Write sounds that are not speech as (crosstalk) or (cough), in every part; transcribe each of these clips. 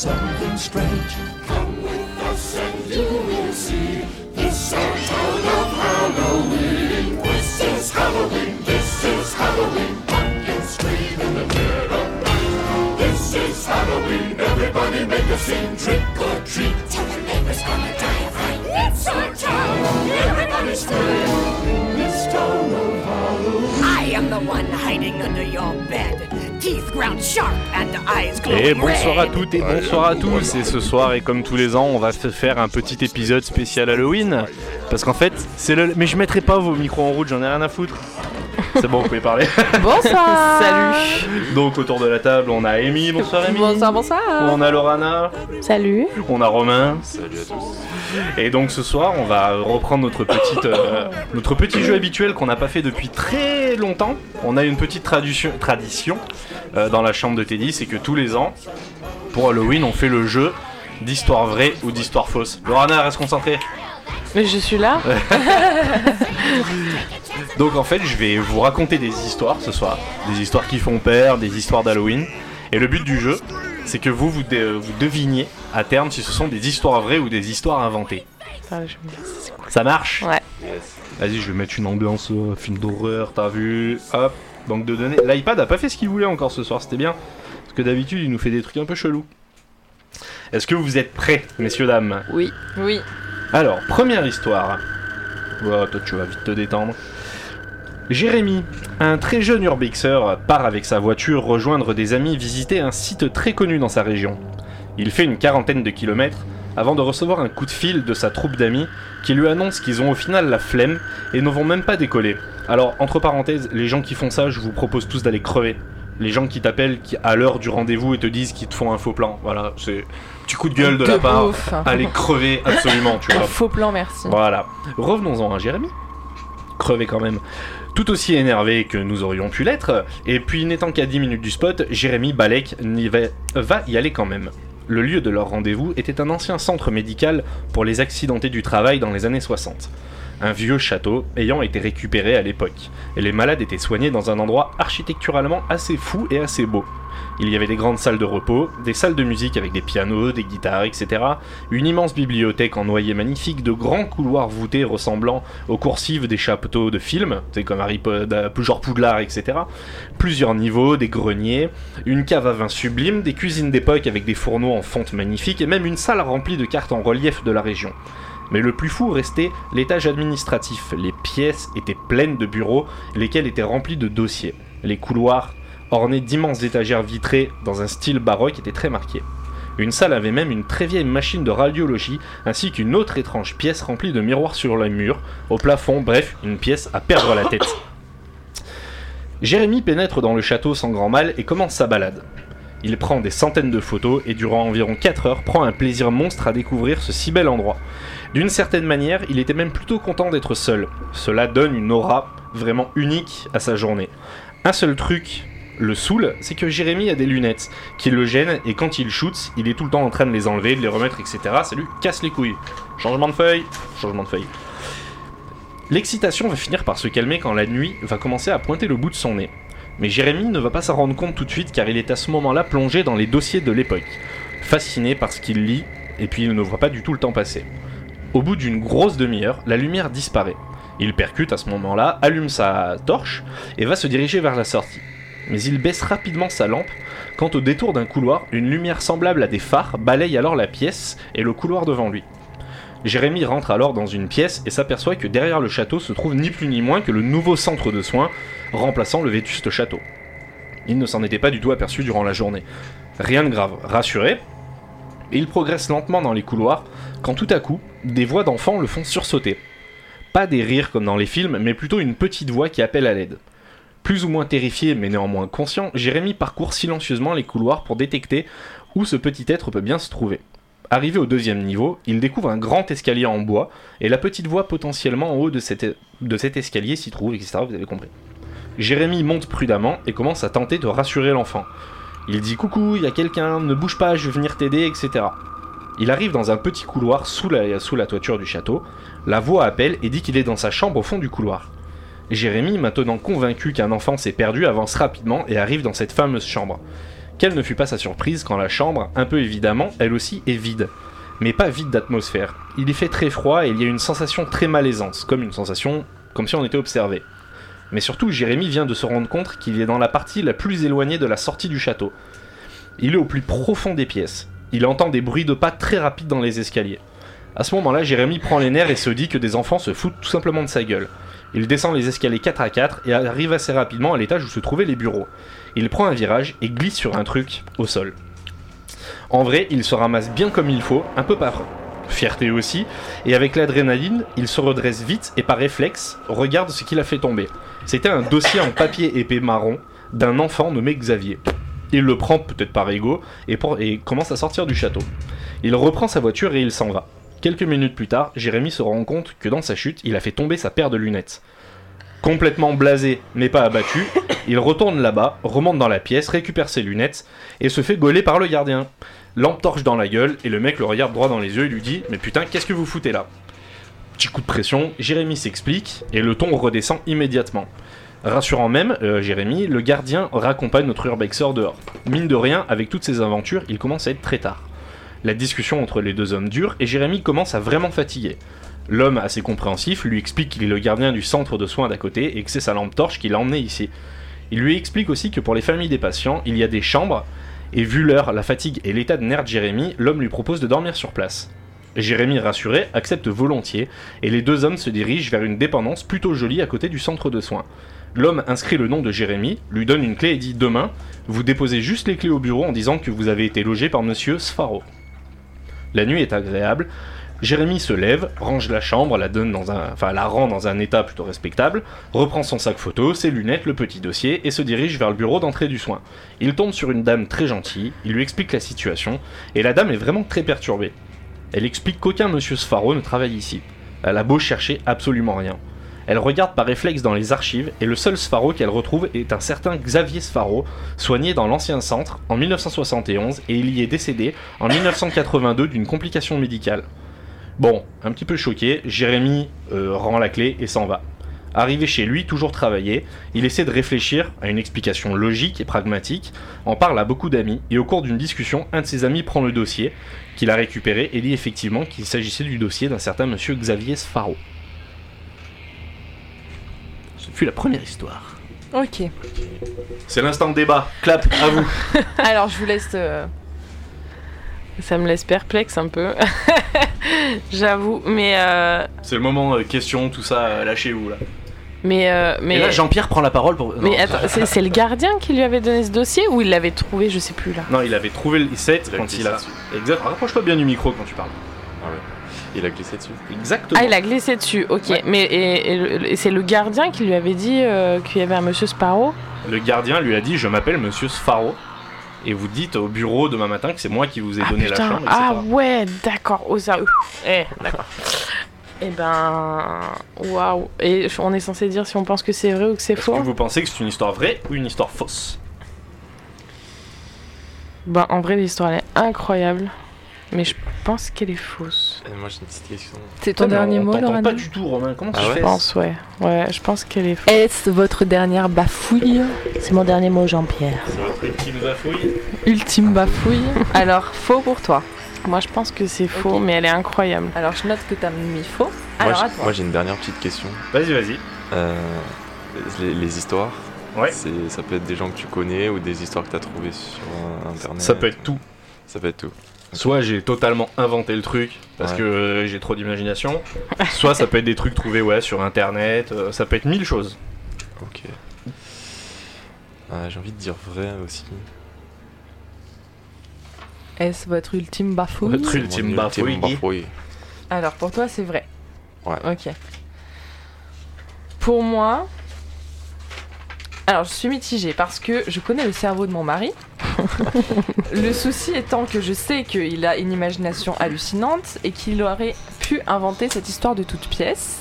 something strange. Come with us and you will see. This our town of Halloween. This is Halloween. This is Halloween. Pumpkins scream in the dead of night. This is Halloween. Everybody make a scene. Trick or treat. Tell the neighbors gonna die of fright. It's our town. Everybody scream. In this town of Halloween. I am the one hiding under your bed. Et bonsoir à toutes et bonsoir à tous. Et ce soir, et comme tous les ans, on va se faire un petit épisode spécial Halloween. Parce qu'en fait, c'est le. Mais je mettrai pas vos micros en route, j'en ai rien à foutre. C'est bon, vous pouvez parler. (laughs) Bonsoir Salut Donc, autour de la table, on a Amy. Bonsoir, Amy. Bonsoir, bonsoir On a Lorana. Salut On a Romain. Salut à tous. Et donc ce soir, on va reprendre notre petite, euh, notre petit jeu habituel qu'on n'a pas fait depuis très longtemps. On a une petite tradition, tradition euh, dans la chambre de Teddy, c'est que tous les ans, pour Halloween, on fait le jeu d'histoire vraie ou d'histoire fausse. Lorana, reste concentrée. Mais je suis là (laughs) Donc en fait, je vais vous raconter des histoires ce soir, des histoires qui font peur, des histoires d'Halloween. Et le but du jeu, c'est que vous, vous deviniez à terme si ce sont des histoires vraies ou des histoires inventées. Je cool. Ça marche? Ouais. Vas-y, je vais mettre une ambiance euh, film d'horreur, t'as vu Hop, banque de données. L'iPad a pas fait ce qu'il voulait encore ce soir, c'était bien. Parce que d'habitude, il nous fait des trucs un peu chelous. Est-ce que vous êtes prêts, messieurs, dames? Oui. Oui. Alors, première histoire. Oh, toi, tu vas vite te détendre. Jérémy, un très jeune urbexeur, part avec sa voiture rejoindre des amis visiter un site très connu dans sa région. Il fait une quarantaine de kilomètres avant de recevoir un coup de fil de sa troupe d'amis qui lui annonce qu'ils ont au final la flemme et ne vont même pas décoller. Alors, entre parenthèses, les gens qui font ça, je vous propose tous d'aller crever. Les gens qui t'appellent à l'heure du rendez-vous et te disent qu'ils te font un faux plan. Voilà, c'est petit coup de gueule de, De la part. ouf. Allez crever absolument, tu Un vois. faux plan, merci. Voilà. Revenons-en à Jérémy. Crevé quand même. Tout aussi énervé que nous aurions pu l'être, et puis n'étant qu'à 10 minutes du spot, Jérémy Balek va y aller quand même. Le lieu de leur rendez-vous était un ancien centre médical pour les accidentés du travail dans les années 60. Un vieux château ayant été récupéré à l'époque, et les malades étaient soignés dans un endroit architecturalement assez fou et assez beau. Il y avait des grandes salles de repos, des salles de musique avec des pianos, des guitares, etc. Une immense bibliothèque en noyer magnifique, de grands couloirs voûtés ressemblant aux coursives des chapiteaux de films, c'est comme Harry Potter, genre Poudlard, etc. Plusieurs niveaux, des greniers, une cave à vin sublime, des cuisines d'époque avec des fourneaux en fonte magnifique et même une salle remplie de cartes en relief de la région. Mais le plus fou restait l'étage administratif. Les pièces étaient pleines de bureaux, lesquels étaient remplis de dossiers. Les couloirs, ornés d'immenses étagères vitrées dans un style baroque, étaient très marqués. Une salle avait même une très vieille machine de radiologie, ainsi qu'une autre étrange pièce remplie de miroirs sur les murs, au plafond, bref, une pièce à perdre la tête. Jérémy pénètre dans le château sans grand mal et commence sa balade. Il prend des centaines de photos et durant environ 4 heures prend un plaisir monstre à découvrir ce si bel endroit. D'une certaine manière, il était même plutôt content d'être seul. Cela donne une aura vraiment unique à sa journée. Un seul truc le saoule, c'est que Jérémy a des lunettes qui le gênent et quand il shoot, il est tout le temps en train de les enlever, de les remettre, etc. Ça lui casse les couilles. Changement de feuille, changement de feuille. L'excitation va finir par se calmer quand la nuit va commencer à pointer le bout de son nez. Mais Jérémy ne va pas s'en rendre compte tout de suite car il est à ce moment-là plongé dans les dossiers de l'époque, fasciné par ce qu'il lit et puis il ne voit pas du tout le temps passer. Au bout d'une grosse demi-heure, la lumière disparaît. Il percute à ce moment-là, allume sa torche et va se diriger vers la sortie. Mais il baisse rapidement sa lampe quand au détour d'un couloir, une lumière semblable à des phares balaye alors la pièce et le couloir devant lui. Jérémy rentre alors dans une pièce et s'aperçoit que derrière le château se trouve ni plus ni moins que le nouveau centre de soins remplaçant le vétuste château. Il ne s'en était pas du tout aperçu durant la journée. Rien de grave, rassuré, il progresse lentement dans les couloirs quand tout à coup, des voix d'enfants le font sursauter. Pas des rires comme dans les films, mais plutôt une petite voix qui appelle à l'aide. Plus ou moins terrifié mais néanmoins conscient, Jérémy parcourt silencieusement les couloirs pour détecter où ce petit être peut bien se trouver. Arrivé au deuxième niveau, il découvre un grand escalier en bois et la petite voie potentiellement en haut de cet escalier s'y trouve, etc. Vous avez compris. Jérémy monte prudemment et commence à tenter de rassurer l'enfant. Il dit coucou, il y a quelqu'un, ne bouge pas, je vais venir t'aider, etc. Il arrive dans un petit couloir sous la, sous la toiture du château. La voix appelle et dit qu'il est dans sa chambre au fond du couloir. Jérémy, maintenant convaincu qu'un enfant s'est perdu, avance rapidement et arrive dans cette fameuse chambre. Quelle ne fut pas sa surprise quand la chambre, un peu évidemment, elle aussi est vide. Mais pas vide d'atmosphère. Il y fait très froid et il y a une sensation très malaisante, comme une sensation comme si on était observé. Mais surtout, Jérémy vient de se rendre compte qu'il est dans la partie la plus éloignée de la sortie du château. Il est au plus profond des pièces. Il entend des bruits de pas très rapides dans les escaliers. À ce moment-là, Jérémy prend les nerfs et se dit que des enfants se foutent tout simplement de sa gueule. Il descend les escaliers 4 à 4 et arrive assez rapidement à l'étage où se trouvaient les bureaux. Il prend un virage et glisse sur un truc au sol. En vrai, il se ramasse bien comme il faut, un peu par fierté aussi, et avec l'adrénaline, il se redresse vite et par réflexe, regarde ce qu'il a fait tomber. C'était un dossier en papier épais marron d'un enfant nommé Xavier. Il le prend peut-être par ego et, et commence à sortir du château. Il reprend sa voiture et il s'en va. Quelques minutes plus tard, Jérémy se rend compte que dans sa chute, il a fait tomber sa paire de lunettes. Complètement blasé, mais pas abattu, il retourne là-bas, remonte dans la pièce, récupère ses lunettes et se fait gauler par le gardien. Lampe torche dans la gueule et le mec le regarde droit dans les yeux et lui dit Mais putain, qu'est-ce que vous foutez là? Petit coup de pression, Jérémy s'explique et le ton redescend immédiatement. Rassurant même, euh, Jérémy, le gardien raccompagne notre urbexeur dehors. Mine de rien, avec toutes ces aventures, il commence à être très tard. La discussion entre les deux hommes dure et Jérémy commence à vraiment fatiguer. L'homme, assez compréhensif, lui explique qu'il est le gardien du centre de soins d'à côté et que c'est sa lampe torche qui l'a emmené ici. Il lui explique aussi que pour les familles des patients, il y a des chambres, et vu l'heure, la fatigue et l'état de nerfs de Jérémy, l'homme lui propose de dormir sur place. Jérémy, rassuré, accepte volontiers, et les deux hommes se dirigent vers une dépendance plutôt jolie à côté du centre de soins. L'homme inscrit le nom de Jérémy, lui donne une clé et dit Demain, vous déposez juste les clés au bureau en disant que vous avez été logé par monsieur Sfaro. La nuit est agréable. Jérémy se lève, range la chambre, la donne dans un, enfin la rend dans un état plutôt respectable, reprend son sac photo, ses lunettes, le petit dossier et se dirige vers le bureau d'entrée du soin. Il tombe sur une dame très gentille, il lui explique la situation et la dame est vraiment très perturbée. Elle explique qu'aucun monsieur Sfaro ne travaille ici. Elle a beau chercher absolument rien. Elle regarde par réflexe dans les archives et le seul Sfaro qu'elle retrouve est un certain Xavier Sfaro, soigné dans l'ancien centre en 1971 et il y est décédé en 1982 d'une complication médicale. Bon, un petit peu choqué, Jérémy euh, rend la clé et s'en va. Arrivé chez lui, toujours travaillé, il essaie de réfléchir à une explication logique et pragmatique, en parle à beaucoup d'amis, et au cours d'une discussion, un de ses amis prend le dossier, qu'il a récupéré, et dit effectivement qu'il s'agissait du dossier d'un certain monsieur Xavier Sfaro. Ce fut la première histoire. Ok. C'est l'instant de débat, clap, à vous (laughs) Alors, je vous laisse. euh, Ça me laisse perplexe un peu. (laughs) J'avoue, mais euh, C'est le moment euh, question, tout ça, euh, lâchez-vous là. mais euh, mais Et là, Jean-Pierre prend la parole pour... mais attends, c'est le gardien qui lui avait donné ce dossier ou il l'avait trouvé, je sais plus là? Non, il avait trouvé le set Il a quand glissé il a... Exact, rapproche-toi bien du micro quand tu parles. Ah ouais. Il a glissé dessus. Exactement. Ah, il a glissé dessus, ok. Ouais. Mais et, et le- et c'est le gardien qui lui avait dit euh, qu'il y avait un monsieur Sparrow? Le gardien lui a dit Je m'appelle monsieur Sfaro. Et vous dites au bureau demain matin que c'est moi qui vous ai Ah donné la chambre, etc. ah ouais, d'accord, oh ça. Eh, d'accord. Eh ben, waouh. Et on est censé dire si on pense que c'est vrai ou que c'est faux que vous pensez que c'est une histoire vraie ou une histoire fausse? Ben, en vrai, l'histoire elle est incroyable. Mais je pense qu'elle est fausse. Et moi j'ai une petite question. C'est ton Ouais, dernier mot, Laurent pas du tout, Romain. Comment Ah tu ouais Je pense, ouais. Ouais, je pense qu'elle est fausse. Est-ce votre dernière bafouille C'est mon dernier mot, Jean-Pierre. C'est votre ultime bafouille Ultime bafouille. (laughs) Alors, faux pour toi. Moi, je pense que c'est faux, mais elle est incroyable. Alors, je note que t'as mis faux. Moi, Alors, j'ai- à toi. moi j'ai une dernière petite question. Vas-y, vas-y. Euh, les, les histoires, Ouais. c'est, ça peut être des gens que tu connais ou des histoires que tu as trouvées sur euh, internet. Ça peut être tout. Ça peut être tout. Soit j'ai totalement inventé le truc parce Ouais. que euh, j'ai trop d'imagination. Soit ça peut être des trucs trouvés ouais, sur internet. euh, ça peut être mille choses. Ok. Euh, j'ai envie de dire vrai aussi. Est-ce votre ultime bafouille Votre ultime bafouille. bafouille. Alors, pour toi, c'est vrai. Ouais. Ok. Pour moi. Alors, je suis mitigée parce que je connais le cerveau de mon mari. (laughs) le souci étant que je sais qu'il a une imagination hallucinante et qu'il aurait pu inventer cette histoire de toute pièce.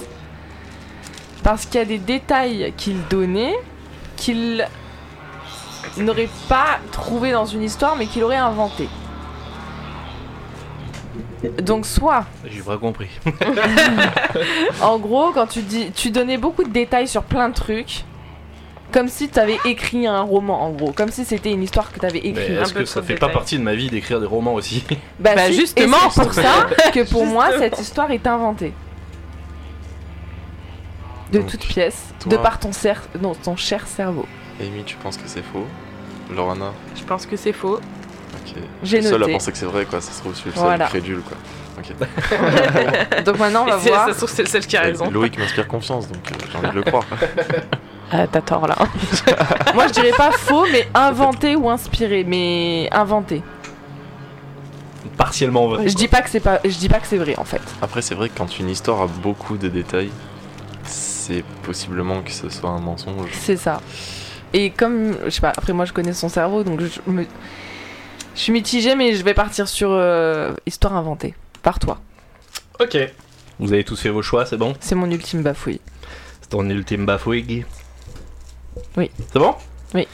Parce qu'il y a des détails qu'il donnait qu'il n'aurait pas trouvé dans une histoire mais qu'il aurait inventé. Donc soit J'ai pas compris. (laughs) (laughs) en gros, quand tu dis, tu donnais beaucoup de détails sur plein de trucs, Comme si tu avais écrit un roman, en gros. Comme si c'était une histoire que tu avais écrite. est-ce que ça de fait pas partie de ma vie d'écrire des romans aussi? (laughs) Bah, Bah, si, justement, pour ça que pour moi, cette histoire est inventée. De Donc, pièces, toi- de par ton, cer- non, ton cher cerveau. Amy, tu penses que c'est faux? Lorana? Je pense que c'est faux. Ok. J'ai Je suis seul à noté. penser que c'est vrai, quoi. Ça se trouve, je suis le seul Voilà. crédule, quoi. Ok. (laughs) Donc maintenant, on va (laughs) voir. Ça se trouve, c'est le seul qui a raison. Loïc m'inspire confiance, donc euh, j'ai envie de le croire. Ah, T'as tort là. (laughs) Moi, je dirais pas faux, mais inventé ou inspiré, mais inventé. Partiellement vrai. Je dis pas que c'est pas, je dis pas que c'est vrai en fait. Après, c'est vrai que quand une histoire a beaucoup de détails, c'est possiblement que ce soit un mensonge. C'est ça. Et comme, je sais pas, après moi je connais son cerveau, donc je me, je suis mitigée, mais je vais partir sur euh, histoire inventée. Par toi. Ok. Vous avez tous fait vos choix, c'est bon? C'est mon ultime bafouille. C'est ton ultime bafouille Oui. C'est bon? Oui.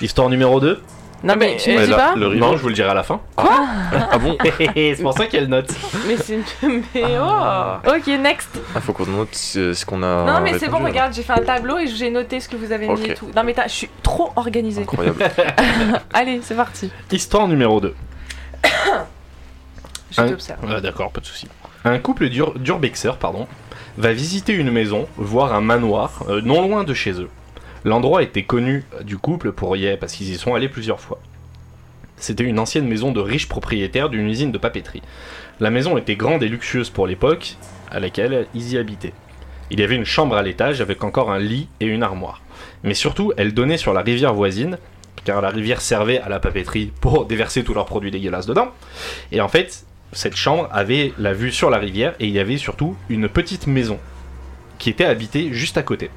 Histoire numéro 2 Non mais, mais, tu dis là, pas le. Non, je vous le dirai à la fin. Ah bon? (laughs) C'est pour ça qu'elle note. Mais c'est une. (laughs) Mais oh Ok, next. Ah, faut qu'on note ce ce qu'on a. non mais c'est bon, alors. regarde, j'ai fait un tableau et j'ai noté ce que vous avez mis et tout. Non mais t'as- je suis trop organisée. Incroyable. (laughs) Allez, c'est parti. Histoire numéro 2. (coughs) Je Un- t'observe. Ah, D'accord, pas de souci. Un couple d'ur- d'urbexeurs pardon, va visiter une maison, voire un manoir, euh, non loin de chez eux. L'endroit était connu euh, du couple pour y parce qu'ils y sont allés plusieurs fois. C'était une ancienne maison de riches propriétaires d'une usine de papeterie. La maison était grande et luxueuse pour l'époque à laquelle ils y habitaient. Il y avait une chambre à l'étage avec encore un lit et une armoire. Mais surtout, elle donnait sur la rivière voisine, car la rivière servait à la papeterie pour (laughs) déverser tous leurs produits dégueulasses dedans. Et en fait, cette chambre avait la vue sur la rivière et il y avait surtout une petite maison qui était habitée juste à côté.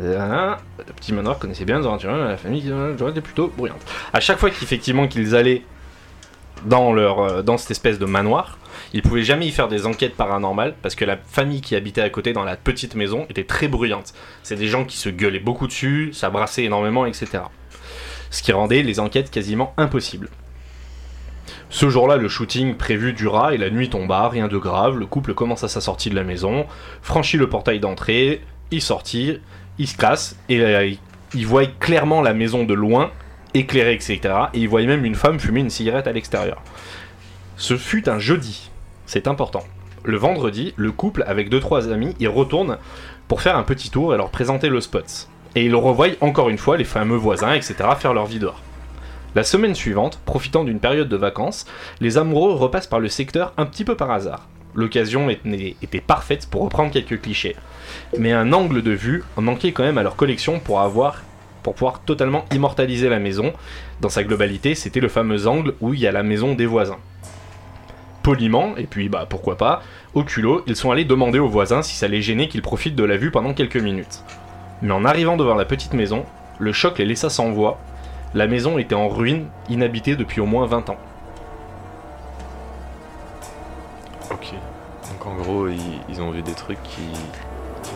Euh, le petit manoir connaissait bien les aventuriers, la famille euh, était plutôt bruyante. À chaque fois qu'effectivement qu'ils allaient dans, leur, euh, dans cette espèce de manoir, ils pouvaient jamais y faire des enquêtes paranormales parce que la famille qui habitait à côté dans la petite maison était très bruyante. C'est des gens qui se gueulaient beaucoup dessus, ça énormément, etc. Ce qui rendait les enquêtes quasiment impossibles. Ce jour-là, le shooting prévu dura et la nuit tomba, rien de grave. Le couple commence à sa sortie de la maison, franchit le portail d'entrée, il sortit, il se casse et euh, il- il voit clairement la maison de loin, éclairée, etc. Et il voit même une femme fumer une cigarette à l'extérieur. Ce fut un jeudi, c'est important. Le vendredi, le couple, avec deux trois amis, y retourne pour faire un petit tour et leur présenter le spot. Et ils revoient encore une fois les fameux voisins, etc., faire leur vie dehors. La semaine suivante, profitant d'une période de vacances, les amoureux repassent par le secteur un petit peu par hasard. L'occasion était parfaite pour reprendre quelques clichés. Mais un angle de vue manquait quand même à leur collection pour avoir pour pouvoir totalement immortaliser la maison. Dans sa globalité, c'était le fameux angle où il y a la maison des voisins. Poliment, et puis bah pourquoi pas, au culot, ils sont allés demander aux voisins si ça les gênait qu'ils profitent de la vue pendant quelques minutes. Mais en arrivant devant la petite maison, le choc les laissa sans voix. La maison était en ruine, inhabitée depuis au moins 20 ans. Donc en gros, ils, ils ont vu des trucs qui. qui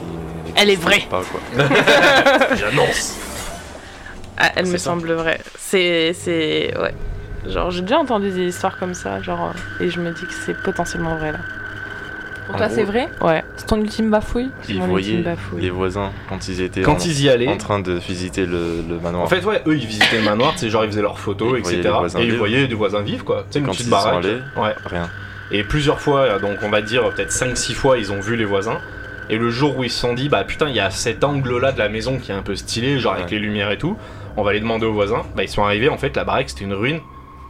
Elle est vraie. Pas, quoi. (laughs) J'annonce Ah, elle me ça. semble vraie. C'est. C'est. Ouais. Genre, j'ai déjà entendu des histoires comme ça, genre. Et je me dis que c'est potentiellement vrai là. Pour En toi, gros, c'est vrai Ouais. C'est ton ultime bafouille Ils mon voyaient ultime bafouille. les voisins quand ils étaient en, Quand ils y allaient, en train de visiter le, le manoir. en fait, ouais, eux ils visitaient le manoir, c'est genre ils faisaient leurs photos, etc. Et ils voyaient des voisins vivre, quoi. Tu sais, une Quand petite ils y sont allés Ouais. rien. Et plusieurs fois, donc on va dire peut-être 5-6 fois, ils ont vu les voisins. Et le jour où ils se sont dit, bah putain, il y a cet angle-là de la maison qui est un peu stylé, genre avec les lumières et tout, on va aller demander aux voisins. Bah ils sont arrivés, en fait, la baraque c'était une ruine,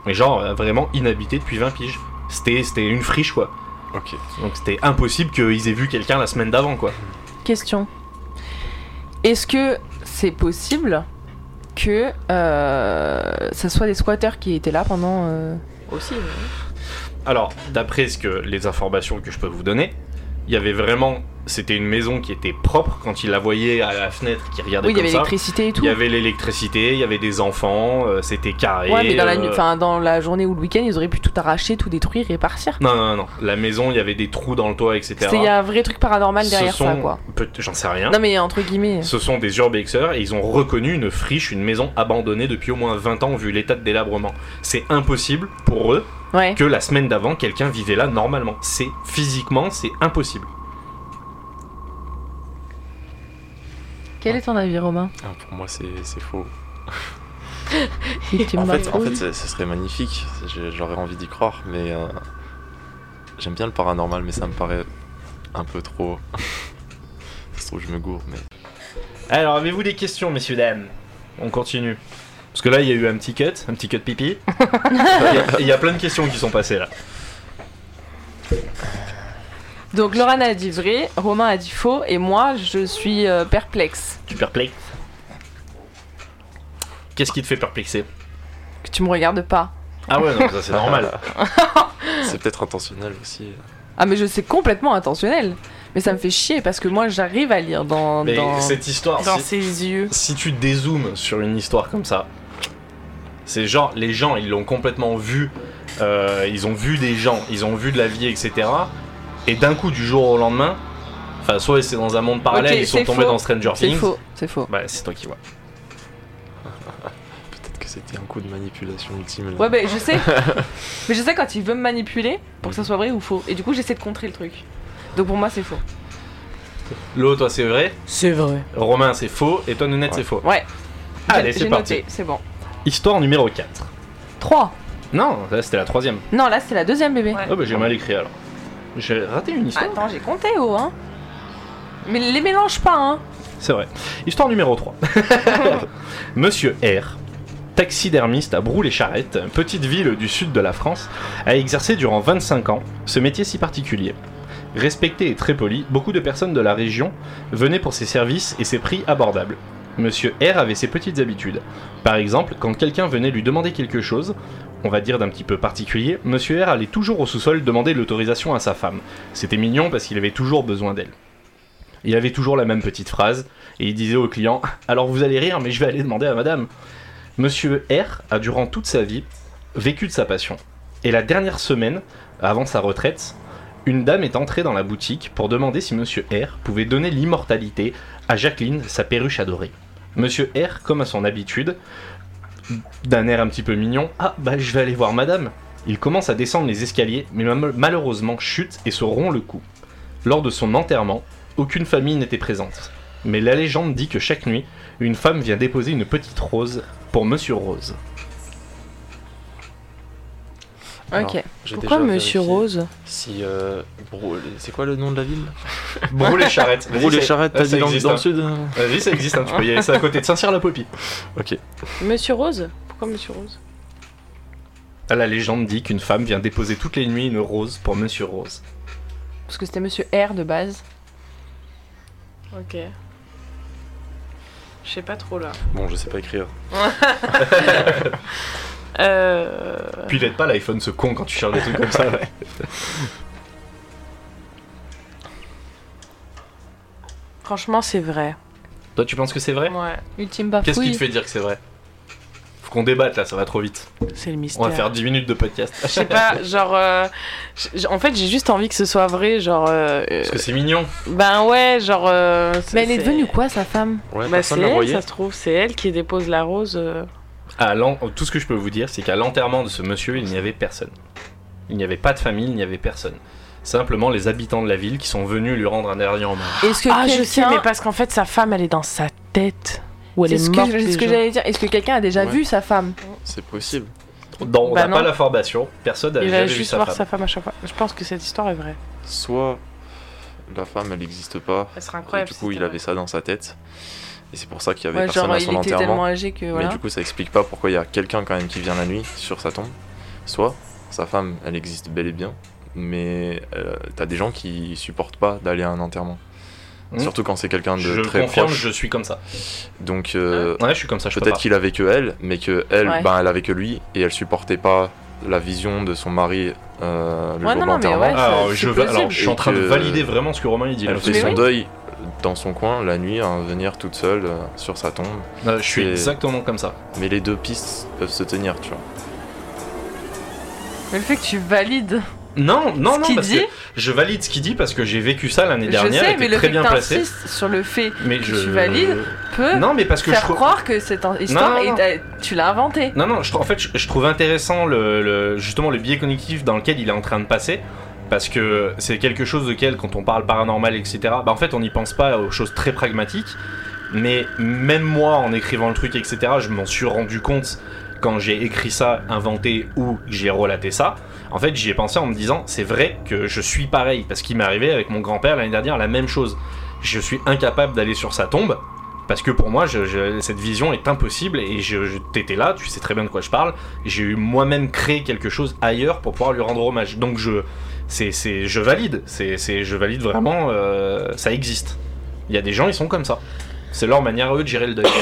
mais genre euh, vraiment inhabitée depuis 20 piges. C'était c'était une friche, quoi. Ok. Donc c'était impossible qu'ils aient vu quelqu'un la semaine d'avant, quoi. Question. Est-ce que c'est possible que euh, ça soit des squatteurs qui étaient là pendant. euh, Aussi. Alors, d'après ce que les informations que je peux vous donner, il y avait vraiment. C'était une maison qui était propre quand ils la voyaient à la fenêtre, qui regardait Oui, il y avait l'électricité et tout. Il y avait l'électricité, il y avait des enfants, euh, c'était carré. Ouais, mais dans la, euh, dans la journée ou le week-end, ils auraient pu tout arracher, tout détruire et partir. Non, non, non. La maison, il y avait des trous dans le toit, etc. C'est- Il y a un vrai truc paranormal derrière sont- ça, quoi. J'en sais rien. Non, mais entre guillemets. Ce sont des urbexers et ils ont reconnu une friche, une maison abandonnée depuis au moins 20 ans vu l'état de délabrement. C'est impossible pour eux Ouais. que la semaine d'avant quelqu'un vivait là normalement. C'est physiquement, c'est impossible. Quel est ton avis, Romain Ah, pour moi, c'est c'est faux. (laughs) En fait, en fait, ce serait magnifique. J'aurais envie d'y croire, mais euh, j'aime bien le paranormal, mais ça me paraît un peu trop. (laughs) ça se trouve, je me gourre, mais Alors, avez-vous des questions, messieurs, dames? On continue. Parce que là, il y a eu un petit cut, un petit cut pipi. (laughs) Il y a- Il y, a plein de questions qui sont passées là. Donc Laurent a dit vrai, Romain a dit faux, et moi je suis euh, perplexe. Tu perplexes Qu'est-ce qui te fait perplexer Que tu me regardes pas. Ah ouais, donc ça c'est normal. (laughs) c'est peut-être intentionnel aussi. Ah mais je sais complètement intentionnel. Mais ça me fait chier parce que moi j'arrive à lire dans... Mais dans... cette histoire, Dans si, ses yeux. si tu dézoomes sur une histoire comme ça, c'est genre les gens ils l'ont complètement vu, euh, ils ont vu des gens, ils ont vu de la vie, etc. Et d'un coup, du jour au lendemain, enfin, soit c'est dans un monde parallèle, Ok, ils sont c'est tombés faux. dans Stranger C'est Things. faux, c'est faux. Bah, c'est toi qui vois. (laughs) Peut-être que c'était un coup de manipulation ultime. là. Ouais bah je sais. (laughs) mais je sais quand il veut me manipuler pour que ça soit vrai ou faux. Et du coup j'essaie de contrer le truc. Donc pour moi c'est faux. L'eau, toi, c'est vrai? C'est vrai. Romain, c'est faux. Et toi, Nounette, Ouais. c'est faux. Ouais. Allez, c'est parti. c'est bon. Histoire numéro 4. 3. Non, là, c'était la troisième. Non là c'est la deuxième bébé. Ouais. Oh, bah, j'ai mal écrit alors. J'ai raté une histoire. Attends j'ai compté oh hein. Mais les mélange pas hein. C'est vrai. Histoire numéro 3. (laughs) Monsieur R, taxidermiste à Brou-les-Charrettes, petite ville du sud de la France, a exercé durant 25 ans ce métier si particulier. Respecté et très poli, beaucoup de personnes de la région venaient pour ses services et ses prix abordables. Monsieur R avait ses petites habitudes. Par exemple, quand quelqu'un venait lui demander quelque chose, on va dire d'un petit peu particulier, Monsieur R allait toujours au sous-sol demander l'autorisation à sa femme. C'était mignon parce qu'il avait toujours besoin d'elle. Il avait toujours la même petite phrase, et il disait au client Alors vous allez rire, mais je vais aller demander à madame. Monsieur R a durant toute sa vie vécu de sa passion. Et la dernière semaine, avant sa retraite, une dame est entrée dans la boutique pour demander si Monsieur R pouvait donner l'immortalité à Jacqueline, sa perruche adorée. Monsieur R, comme à son habitude, d'un air un petit peu mignon, ah bah je vais aller voir madame. Il commence à descendre les escaliers, mais mal- malheureusement chute et se rompt le cou. Lors de son enterrement, aucune famille n'était présente. Mais la légende dit que chaque nuit, une femme vient déposer une petite rose pour Monsieur Rose. Alors, Ok. Pourquoi Monsieur Rose Si. euh, Brou- C'est quoi le nom de la ville? (laughs) Brou les ça- charrettes, ah, t'as dit dans, existe, dans le hein. sud euh Vas-y, ça existe, hein, tu peux y aller. C'est à côté de Saint-Cyr-la-Popie. Ok. Monsieur Rose? Pourquoi Monsieur Rose? Ah, La légende dit qu'une femme vient déposer toutes les nuits une rose pour Monsieur Rose. Parce que c'était Monsieur R de base. Ok. Je sais pas trop là. Bon, je sais pas écrire. (laughs) (laughs) Euh... Puis l'aide pas, l'iPhone se con quand tu cherches des trucs comme ça. Franchement, c'est vrai. Toi, tu penses que c'est vrai Ouais, Ultime Qu'est-ce qui te fait dire que c'est vrai Faut qu'on débatte là, ça va trop vite. c'est le mystère. On va faire 10 minutes de podcast. Je sais pas, genre. euh, En fait, j'ai juste envie que ce soit vrai, genre. euh, Parce que c'est mignon. Ben ouais, genre. euh, Mais elle est devenue quoi sa femme Ouais, Bah, c'est elle, ça se trouve, c'est elle qui dépose la rose. À Tout ce que je peux vous dire, c'est qu'à l'enterrement de ce monsieur, il n'y avait personne. Il n'y avait pas de famille, il n'y avait personne. Simplement les habitants de la ville qui sont venus lui rendre un dernier hommage. Est-ce que Ah, je sais, mais parce qu'en fait, sa femme, elle est dans sa tête. Ou elle C'est est ce morte. que, ce que déjà. j'allais dire. Est-ce que quelqu'un a déjà Ouais. vu sa femme C'est possible. On Bah n'a non. pas l'information, personne n'a Il jamais va vu juste sa voir femme. sa femme à chaque fois. Je pense que cette histoire est vraie. Soit la femme, elle n'existe pas. Elle serait Et incroyable. du si coup, il avait ça dans sa tête. Et c'est pour ça qu'il y avait Ouais, personne Genre à il son était tellement enterrement. âgé que voilà. Mais du coup, ça explique pas pourquoi il y a quelqu'un quand même qui vient la nuit sur sa tombe. Soit sa femme, elle existe bel et bien, mais euh, t'as des gens qui supportent pas d'aller à un enterrement. Hmm. Surtout quand c'est quelqu'un de Je très confirme, proche. je suis comme ça. Donc euh, Ouais, je suis comme ça, peut-être qu'il avait que elle, mais que elle, Ouais. ben, elle avait que lui, et elle supportait pas la vision de son mari euh, le Ouais, jour non, ouais, je, vais- alors, je suis en train de valider vraiment ce que Romain il dit là. Elle fait son oui. deuil dans son coin la nuit, à venir toute seule euh, sur sa tombe. Euh, je suis exactement comme ça. Mais les deux pistes peuvent se tenir, tu vois. Mais le fait que tu valides Non, non, ce non, parce dit, que je valide ce qu'il dit parce que j'ai vécu ça l'année je dernière, sais, était mais le très fait bien que placé. sur le fait Mais que je tu valides peut Non, mais parce que je faire croire que cette histoire Non, non, est- tu l'as inventée. Non, non, je, en fait, je, je trouve intéressant le, le- justement le biais cognitif dans lequel il est en train de passer. Parce que c'est quelque chose auquel, quand on parle paranormal, etc., bah en fait, on n'y pense pas aux choses très pragmatiques. Mais même moi, en écrivant le truc, etc., je m'en suis rendu compte quand j'ai écrit ça, inventé ou j'ai relaté ça. En fait, j'y ai pensé en me disant, c'est vrai que je suis pareil, parce qu'il m'est arrivé avec mon grand-père l'année dernière la même chose. Je suis incapable d'aller sur sa tombe, parce que pour moi, je- je- cette vision est impossible, et je, je- t'étais là, tu sais très bien de quoi je parle. J'ai eu moi-même créé quelque chose ailleurs pour pouvoir lui rendre hommage. Donc je, c'est, c'est, je valide, c'est, c'est, je valide vraiment, euh, ça existe. Il y a des gens, ils sont comme ça. C'est leur manière à eux de gérer le deuil. (coughs)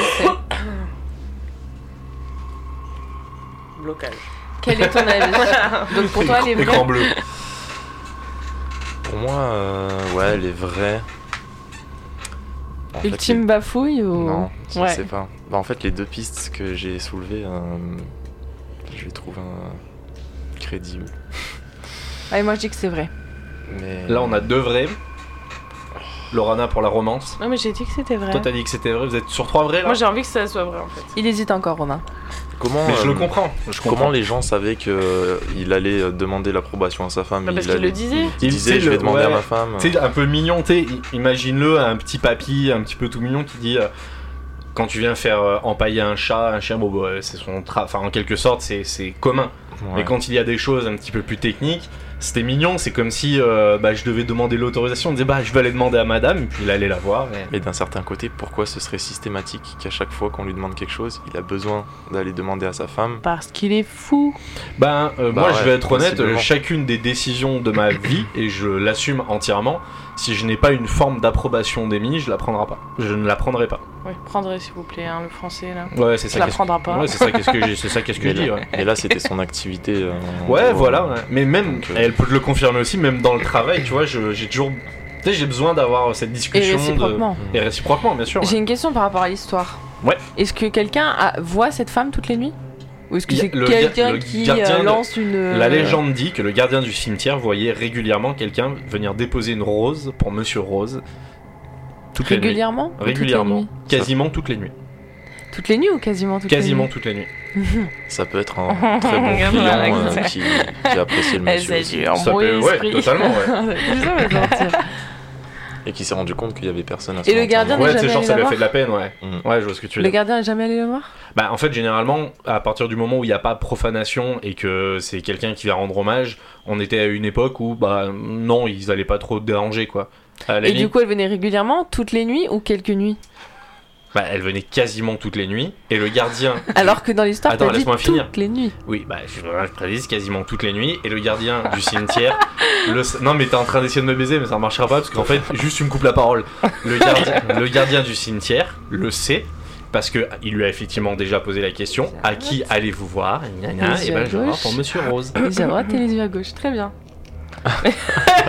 Blocage. Quel est ton avis Donc pour toi, elle est Écran vraie bleu. Pour moi, euh, ouais, elle est vraie. En fait, Ultime bafouille ou Non, je Ouais. sais pas. Bah, en fait, les deux pistes que j'ai soulevées, euh, je les trouve euh, crédibles. Ouais, moi je dis que c'est vrai. Mais Là, on a deux vrais. Lorana pour la romance. Non, mais j'ai dit que c'était vrai. Toi, t'as dit que c'était vrai. Vous êtes sur trois vrais là? Moi, j'ai envie que ça soit vrai en fait. Il hésite encore, Romain. Comment, Mais je le euh, comprends. Je comprends. Comment les gens savaient qu'il allait euh, demander l'approbation à sa femme Bah, il parce qu'il allait- le disait. Il, Il disait sait je vais le- demander à ma femme. Sais, un peu mignon, tu imagine-le, un petit papy, un petit peu tout mignon qui dit euh, quand tu viens faire euh, empailler un chat, un chien, bon, bah, c'est son tra... Enfin, en quelque sorte, c'est c'est commun. Ouais. Mais quand il y a des choses un petit peu plus techniques, c'était mignon, c'est comme si euh, bah, je devais demander l'autorisation, on disait bah je vais aller demander à madame, et puis il allait la voir. et- Mais d'un certain côté, pourquoi ce serait systématique qu'à chaque fois qu'on lui demande quelque chose, il a besoin d'aller demander à sa femme Parce qu'il est fou. Ben, euh, Bah moi ouais, je vais être honnête, euh, chacune des décisions de ma vie, et je l'assume entièrement, si je n'ai pas une forme d'approbation d'Emily, je la prendrai pas. Je ne la prendrai pas. Oui, prendrez s'il vous plaît, hein, le français là. Ouais, c'est ça. la qu'est-ce- prendras pas. Ouais, c'est ça qu'est-ce que j'ai- c'est ça qu'est-ce que (laughs) je Mais dis. Ouais, Et là, c'était son activité. euh, Ouais, gros, voilà. ouais. Mais même, Donc, euh, elle peut te le confirmer aussi, même dans le travail, tu vois, je- j'ai toujours, tu sais, j'ai besoin d'avoir cette Et discussion de- réciproquement. et réciproquement, bien sûr. J'ai une question par rapport à l'histoire. Ouais. Est-ce que quelqu'un a- voit cette femme toutes les nuits? Ou est-ce que c'est quelqu'un qui gardien euh, de- lance une. La légende dit que le gardien du cimetière voyait régulièrement quelqu'un venir déposer une rose pour Monsieur Rose. Toutes les nuits. Régulièrement toutes les Régulièrement. nuits? Quasiment toutes les nuits. Toutes les nuits ou quasiment toutes Quasiment les toutes les nuits. (laughs) Ça peut être un (laughs) très bon client la euh, qui, qui apprécie le (laughs) monsieur aussi. Ça peut- ouais, totalement, ouais. nuits Ça va sortir. Et qui s'est rendu compte qu'il y avait personne à son Et le gardien n'est Ouais, c'est jamais genre allé ça lui a fait de la peine, ouais. Mm. Ouais, je vois ce que tu veux Le dire. gardien est jamais allé le voir? Bah, en fait, généralement, à partir du moment où il n'y a pas profanation et que c'est quelqu'un qui va rendre hommage, on était à une époque où, bah, non, ils allaient pas trop déranger, quoi. À la Et limite, du coup, elle venait régulièrement, toutes les nuits ou quelques nuits? Bah, elle venait quasiment toutes les nuits, et le gardien. (laughs) Alors que dans l'histoire, Attends, dit laisse-moi finir. toutes les nuits. Oui, bah, je, je précise quasiment toutes les nuits, et le gardien du cimetière. le... Non, mais t'es en train d'essayer de me baiser, mais ça marchera pas, parce qu'en fait, juste tu me coupes la parole. Le gardien, le gardien du cimetière le sait. Parce que il lui a effectivement déjà posé la question à qui allez-vous voir? Gna, gna, Les Et ben yeux à je vais voir gauche. pour Monsieur Rose. (coughs) Les yeux à droite et les yeux à gauche. Très bien. (laughs)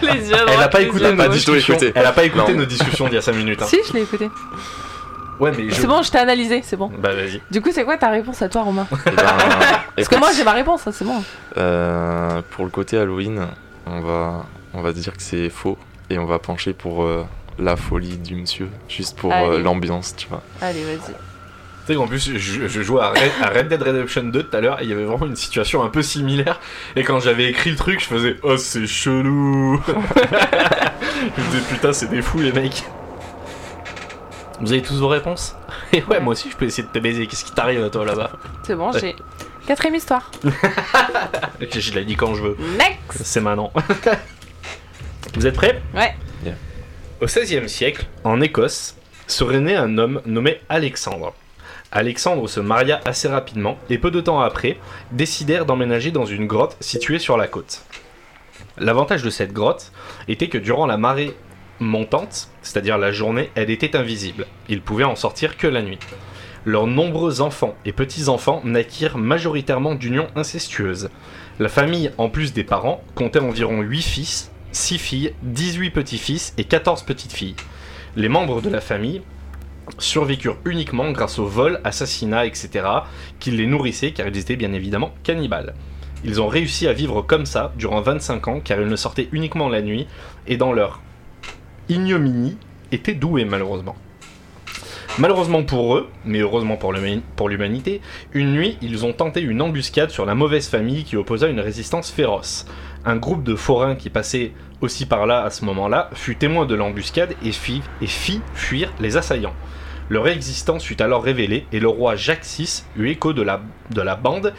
les yeux à Elle droite, a pas les écouté nos pas discussions. Elle a pas écouté Non. nos discussions d'il y a 5 minutes. hein. Si, je l'ai écouté. Ouais, mais je... C'est bon, je t'ai analysé, c'est bon. Bah vas-y. Du coup, c'est quoi ta réponse à toi, Romain Eh ben, (laughs) Parce que moi, j'ai ma réponse, hein, c'est bon. Euh, pour le côté Halloween, on va, on va dire que c'est faux et on va pencher pour euh, la folie du monsieur, juste pour euh, l'ambiance, tu vois. Allez, vas-y. Tu sais qu'en plus, je, je jouais à Red, à Red Dead Redemption 2 tout à l'heure et il y avait vraiment une situation un peu similaire. Et quand j'avais écrit le truc, je faisais Oh, c'est chelou (laughs) Je me disais Putain, c'est des fous les mecs. Vous avez tous vos réponses (laughs) Et ouais, moi aussi, je peux essayer de te baiser. Qu'est-ce qui t'arrive à toi là-bas C'est bon, j'ai. Quatrième histoire. Je (laughs) je l'ai dit quand je veux. Next C'est maintenant. (laughs) Vous êtes prêts Ouais. Au XVIe siècle, en Écosse, serait né un homme nommé Alexandre. Alexandre se maria assez rapidement et peu de temps après, décidèrent d'emménager dans une grotte située sur la côte. L'avantage de cette grotte était que durant la marée montante, c'est-à-dire la journée, elle était invisible. Ils pouvaient en sortir que la nuit. Leurs nombreux enfants et petits-enfants naquirent majoritairement d'unions incestueuses. La famille, en plus des parents, comptait environ 8 fils, 6 filles, 18 petits-fils et 14 petites-filles. Les membres de la famille survécurent uniquement grâce au vol, assassinat, etc., qui les nourrissaient car ils étaient bien évidemment cannibales. Ils ont réussi à vivre comme ça durant 25 ans car ils ne sortaient uniquement la nuit et dans leur ignominie étaient doués malheureusement. Malheureusement pour eux, mais heureusement pour l'huma- pour l'humanité, une nuit, ils ont tenté une embuscade sur la mauvaise famille qui opposa une résistance féroce. Un groupe de forains qui passait aussi par là à ce moment-là fut témoin de l'embuscade et fit, et fit fuir les assaillants. Leur existence fut alors révélée et le roi Jacques VI eut écho de la, de la bande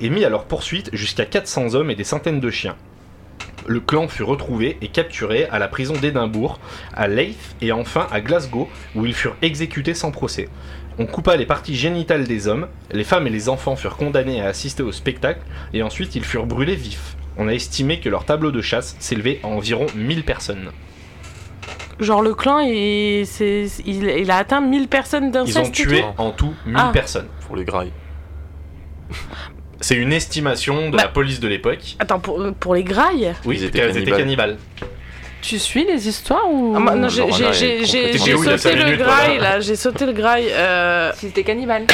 et mit à leur poursuite jusqu'à 400 hommes et des centaines de chiens. Le clan fut retrouvé et capturé à la prison d'Édimbourg, à Leith et enfin à Glasgow où ils furent exécutés sans procès. On coupa les parties génitales des hommes, les femmes et les enfants furent condamnés à assister au spectacle et ensuite ils furent brûlés vifs. On a estimé que leur tableau de chasse s'élevait à environ 1000 personnes. Genre le clan, il, c'est- il, il a atteint 1000 personnes d'inceste. Ils ont tué en tout 1000 Ah. personnes. Pour les grailles. C'est une estimation de Bah. la police de l'époque. Attends, pour, pour les grailles Oui, Ils étaient étaient cannibales. Tu suis les histoires ou. Ah, non, j'ai- sauté le grail là, j'ai sauté le grail. euh, Si c'était cannibale.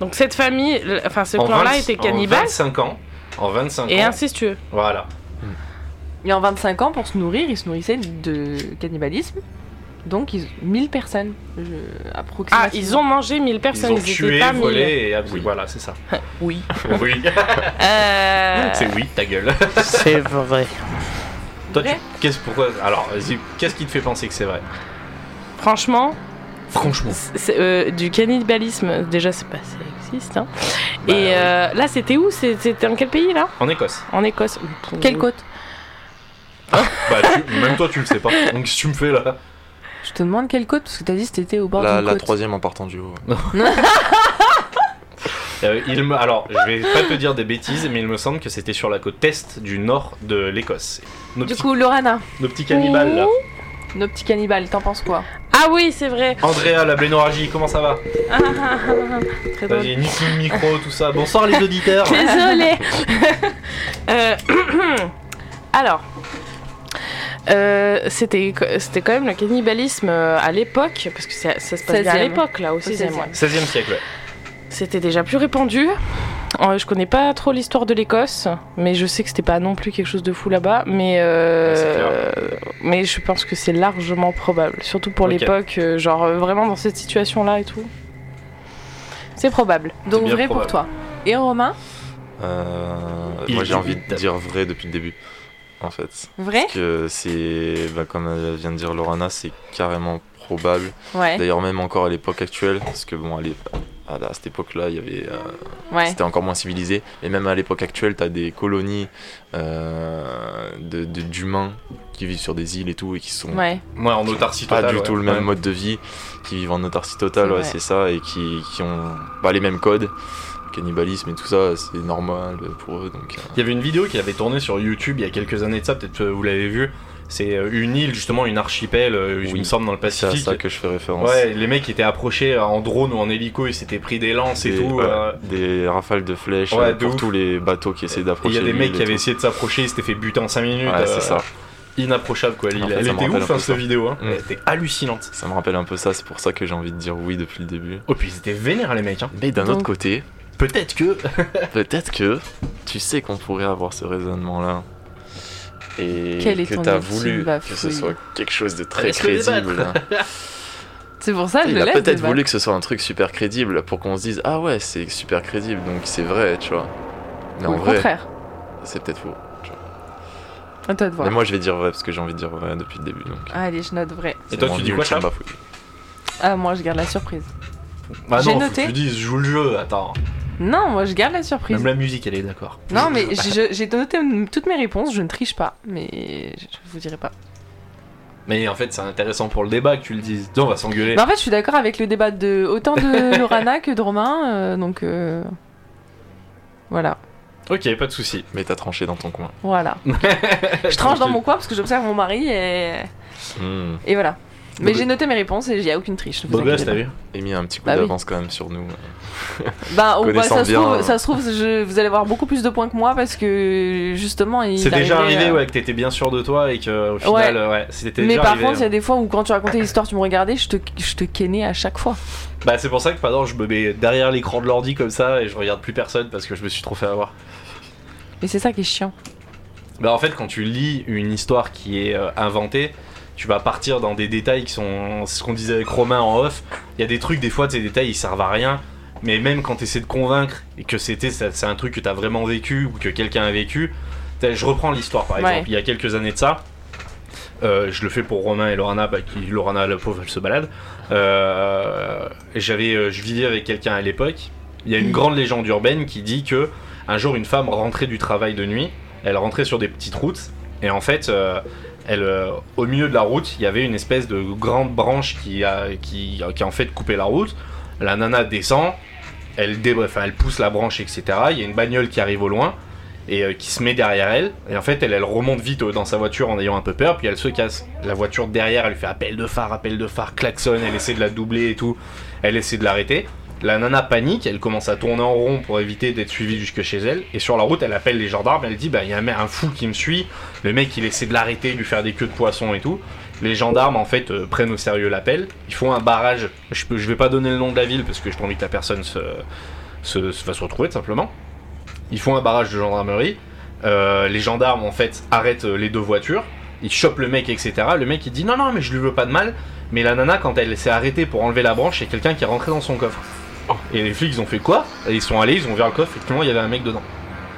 Donc cette famille, le- enfin ce En clan-là 20 était En cannibale 25 ans. En 25 et ans. incestueux. Voilà. Mais en 25 ans, pour se nourrir, ils se nourrissaient de cannibalisme. Donc, ils... 1000 personnes. Je... Ah, Approximativement. ils ont mangé 1000 Ils personnes, ont ils, étaient tué, pas 1000. volé et abs- Oui. voilà, c'est ça. (laughs) Oui. (laughs) Oui. Euh, c'est oui, ta gueule. (laughs) C'est vrai. Toi, tu... Qu'est-ce pourquoi Alors, qu'est-ce qui te fait penser que c'est vrai? Franchement, Franchement. c'est, euh, du cannibalisme, déjà c'est pas ça existe. Hein. Bah, et oui. euh, là c'était où? C'était en quel pays là? En Écosse. En Écosse. Quelle côte? Bah, tu- même toi, tu le sais pas. Donc, qu'est-ce que tu me fais là? Je te demande quelle côte parce que t'as dit que c'était au bord La, d'une la côte. troisième en partant du haut. (laughs) Euh, il me... Alors, je vais pas te dire des bêtises, mais il me semble que c'était sur la côte est du nord de l'Écosse. Nos, Du petits... coup, Lorana, nos petits cannibales là. nos petits cannibales, t'en penses quoi? Ah oui, c'est vrai. Andrea, la blénorragie, comment ça va? Ah, ah, ah, ah. Très drôle. Vas-y, nique le micro, tout ça. Bonsoir les auditeurs. Désolée. (laughs) Euh, (clears throat) Alors, euh, c'était c'était quand même le cannibalisme euh, à l'époque, parce que ça, ça se passe bien à 16e. l'époque là, au 16e. 16e. ouais. 16e siècle, ouais. C'était déjà plus répandu. Euh, je connais pas trop l'histoire de l'Écosse, mais je sais que c'était pas non plus quelque chose de fou là-bas. Mais, euh, mais je pense que c'est largement probable, surtout pour l'époque, genre vraiment dans cette situation-là et tout. C'est probable. Donc, vrai pour toi. Et Romain? Euh, moi j'ai envie de dire vrai depuis le début. En fait. Vrai Parce que c'est. bah, comme vient de dire Lorana, c'est carrément probable. Ouais. D'ailleurs, même encore à l'époque actuelle. Parce que bon, à, l'é- à- à cette époque-là, il y avait. euh, Ouais. C'était encore moins civilisé. Et même à l'époque actuelle, t'as des colonies euh, de- de- d'humains qui vivent sur des îles et tout et qui sont Ouais. En autarcie pas totale. du ouais. tout le même Ouais. mode de vie, qui vivent en autarcie totale, C'est ouais, vrai. c'est ça, et qui, qui ont pas les mêmes codes. Cannibalisme et tout ça, c'est normal pour eux. Donc, euh, Il y avait une vidéo qui avait tourné sur YouTube il y a quelques années de ça, peut-être que vous l'avez vu. C'est euh, une île, justement, une archipel, euh, Oui. me semble, dans le c'est à Pacifique. ça que je fais référence. Ouais, les mecs étaient approchés en drone ou en hélico, ils s'étaient pris des lances et tout. ouais, euh, des rafales de flèches Ouais, euh, de pour ouf. tous les bateaux qui essaient et d'approcher. il y a des mecs qui avaient essayé de s'approcher, ils s'étaient fait buter en 5 minutes. Ouais, c'est euh, ça. Inapprochable quoi, l'île. En fait, Elle était ouf hein, cette ça. vidéo, hein. Mm. elle était hallucinante. Ça me rappelle un peu ça, c'est pour ça que j'ai envie de dire oui depuis le début. Oh, puis ils étaient vénères les mecs. Hein. Mais d'un autre côté, Peut-être que. (laughs) peut-être que tu sais qu'on pourrait avoir ce raisonnement-là. Et Quel est que ton t'as voulu que ce soit quelque chose de très crédible. (laughs) C'est pour ça que je Il le a laisse. peut-être voulu que ce soit un truc super crédible pour qu'on se dise ah ouais c'est super crédible donc c'est vrai tu vois. Mais Ou en le vrai contraire. c'est peut-être faux. À toi de voir. Mais moi je vais dire vrai parce que j'ai envie de dire vrai depuis le début donc. Allez, je note vrai. Et toi, tu dis quoi, Charles bafouille. Ah, moi, je garde la surprise. Bah J'ai non, faut noté. que tu dises, joue le jeu, attends. Non, moi, je garde la surprise. Même la musique, elle est d'accord. Non, mais j'ai noté toutes mes réponses, je ne triche pas, mais je vous dirai pas. Mais en fait, c'est intéressant pour le débat que tu le dises. On va s'engueuler. Mais en fait, je suis d'accord avec le débat de autant de (laughs) Lorana que de Romain, euh, donc euh, voilà, Ok, pas de soucis. Mais t'as tranché dans ton coin. voilà. (laughs) Je tranche dans mon coin parce que j'observe mon mari et, Hmm. et voilà. Mais j'ai noté mes réponses et il n'y a aucune triche. inquiétez t'as vu Et mis un petit coup Bah oui. d'avance quand même sur nous. Bah, oh, bah, ça, se trouve, euh, ça se trouve, je- vous allez avoir beaucoup plus de points que moi parce que justement, C'est déjà arrivé, euh, ouais, que t'étais bien sûr de toi et que au final, euh, ouais, c'était Mais déjà par arrivé, contre, il y a des fois où quand tu racontais l'histoire, tu me regardais, je te, je te kennais à chaque fois. Bah, c'est pour ça que pendant, je me mets derrière l'écran de l'ordi comme ça et je regarde plus personne parce que je me suis trop fait avoir. Mais c'est ça qui est chiant. Bah, en fait, quand tu lis une histoire qui est euh, inventée, tu vas partir dans des détails qui sont. C'est ce qu'on disait avec Romain en off. Il y a des trucs, des fois, ces détails ils servent à rien. Mais même quand tu essaies de convaincre et que c'était c'est un truc que tu as vraiment vécu ou que quelqu'un a vécu, je reprends l'histoire par Ouais. exemple, il y a quelques années de ça, Euh, je le fais pour Romain et Lorana, bah, qui Lorana la pauvre elle se balade. Euh, j'avais, euh, je vivais avec quelqu'un à l'époque. Il y a une grande légende urbaine qui dit que un jour une femme rentrait du travail de nuit, elle rentrait sur des petites routes et en fait, euh, au milieu de la route, il y avait une espèce de grande branche qui a, en fait coupé la route. La nana descend, elle, pousse la branche, etc. Il y a une bagnole qui arrive au loin et euh, qui se met derrière elle. Et en fait, elle, elle remonte vite euh, dans sa voiture en ayant un peu peur, puis elle se casse. La voiture derrière, elle fait appel de phare, appel de phare, klaxonne, elle essaie de la doubler et tout. Elle essaie de l'arrêter. La nana panique, elle commence à tourner en rond pour éviter d'être suivie jusque chez elle. Et sur la route, elle appelle les gendarmes, elle dit Bah, il y a un, fou qui me suit. Le mec, il essaie de l'arrêter, lui faire des queues de poisson et tout. Les gendarmes, en fait, euh, prennent au sérieux l'appel. Ils font un barrage. Je, vais pas donner le nom de la ville parce que je pas envie que la personne se, se, se va se retrouver, tout simplement. Ils font un barrage de gendarmerie. Euh, les gendarmes, en fait, arrêtent euh, les deux voitures. Ils chopent le mec, etc. Le mec, il dit Non, non, mais je lui veux pas de mal. Mais la nana, quand elle s'est arrêtée pour enlever la branche, il y a quelqu'un qui est rentré dans son coffre. Et les flics, ils ont fait quoi Et ils sont allés, ils ont ouvert le coffre, effectivement, il y avait un mec dedans.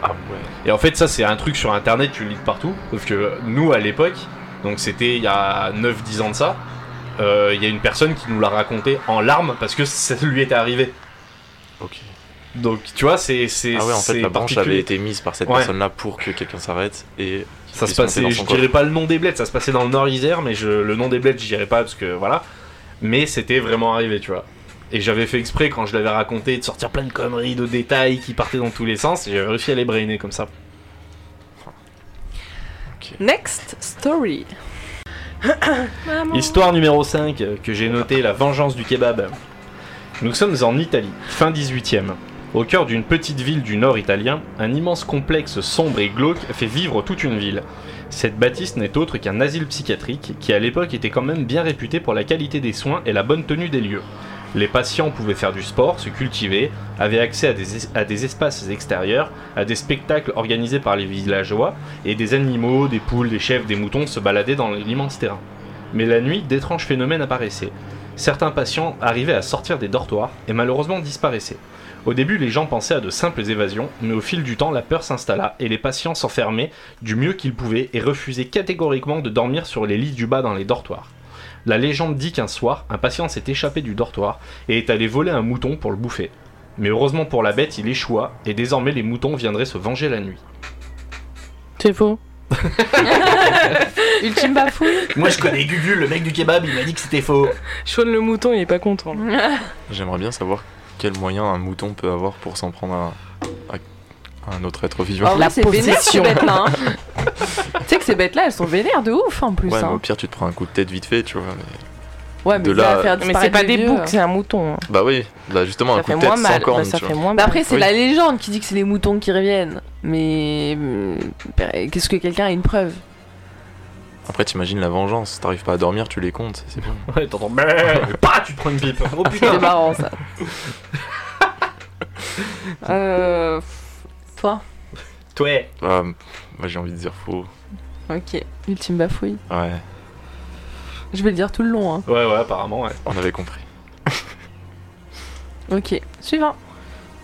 Ah ouais. Et en fait, ça, c'est un truc sur internet, tu le lis de partout. Sauf que nous, à l'époque, donc c'était il y a 9-10 ans de ça, euh, il y a une personne qui nous l'a raconté en larmes parce que ça lui était arrivé. Ok. Donc, tu vois, c'est. Ah ouais, en fait, la branche avait été mise par cette Ouais. personne-là pour que quelqu'un s'arrête et. Ça se passait, je dirais pas le nom des bleds, ça se passait dans le Nord Isère, mais je, le nom des bleds, je dirais pas parce que voilà. Mais c'était vraiment arrivé, tu vois. Et j'avais fait exprès quand je l'avais raconté de sortir plein de conneries, de détails qui partaient dans tous les sens, et j'avais réussi à les brainer comme ça. Next story. (coughs) Histoire numéro 5 euh, que j'ai noté la vengeance du kebab. Nous sommes en Italie, fin 18e. Au cœur d'une petite ville du nord italien, un immense complexe sombre et glauque fait vivre toute une ville. Cette bâtisse n'est autre qu'un asile psychiatrique qui à l'époque était quand même bien réputé pour la qualité des soins et la bonne tenue des lieux. Les patients pouvaient faire du sport, se cultiver, avaient accès à des, espaces extérieurs, à des spectacles organisés par les villageois, et des animaux, des poules, des chèvres, des moutons se baladaient dans l'immense terrain. Mais la nuit, d'étranges phénomènes apparaissaient. Certains patients arrivaient à sortir des dortoirs et malheureusement disparaissaient. Au début, les gens pensaient à de simples évasions, mais au fil du temps, la peur s'installa et les patients s'enfermaient du mieux qu'ils pouvaient et refusaient catégoriquement de dormir sur les lits du bas dans les dortoirs. La légende dit qu'un soir, un patient s'est échappé du dortoir et est allé voler un mouton pour le bouffer. Mais heureusement pour la bête, il échoua et désormais les moutons viendraient se venger la nuit. C'est faux. (laughs) Ultime bafouille. Moi je connais Gugu, le mec du kebab, il m'a dit que c'était faux. Sean le mouton, il est pas content. (laughs) J'aimerais bien savoir quel moyen un mouton peut avoir pour s'en prendre à, à un autre être vivant. Ah La possession. hein. (laughs) ces bêtes-là, elles sont vénères de ouf en plus. ouais, mais hein. au pire, tu te prends un coup de tête vite fait, tu vois. mais- Ouais, mais de là- faire Mais c'est pas des boucs, c'est un mouton. hein. Bah oui, là justement, Ça un coup de tête moins sans mal. corne, Bah, ça tu fait vois. moins Bah après, c'est Oui. la légende qui dit que c'est les moutons qui reviennent. Mais euh, qu'est-ce que quelqu'un a une preuve? Après, t'imagines la vengeance, t'arrives pas à dormir, tu les comptes, c'est bien. Ouais, t'entends (laughs) Pas, tu te prends une pipe. Oh C'est putain. marrant ça. (laughs) euh, toi? Toi. Moi j'ai envie de dire faux. Ok, ultime bafouille. Ouais, Je vais le dire tout le long. Hein. Ouais, ouais, apparemment, ouais. on avait compris. (laughs) Ok, suivant.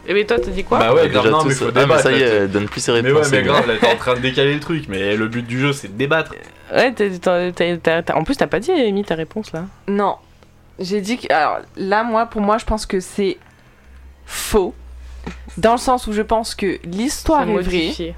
Et mais toi, t'as dit quoi Bah ouais, Déjà non, tous- mais faut ah, mais débattre. ça y est, t'es- elle donne plus ses Mais réponses. ouais, mais c'est grave, là, t'es en train de décaler le truc, mais le but du jeu, c'est de débattre. Ouais, t'as- t'as- t'as- t'as- t'as- en plus, t'as pas dit, Amy, ta réponse là. Non, j'ai dit que. Alors là, moi, pour moi, je pense que c'est faux. Dans le sens où je pense que l'histoire est vraie. Ouais.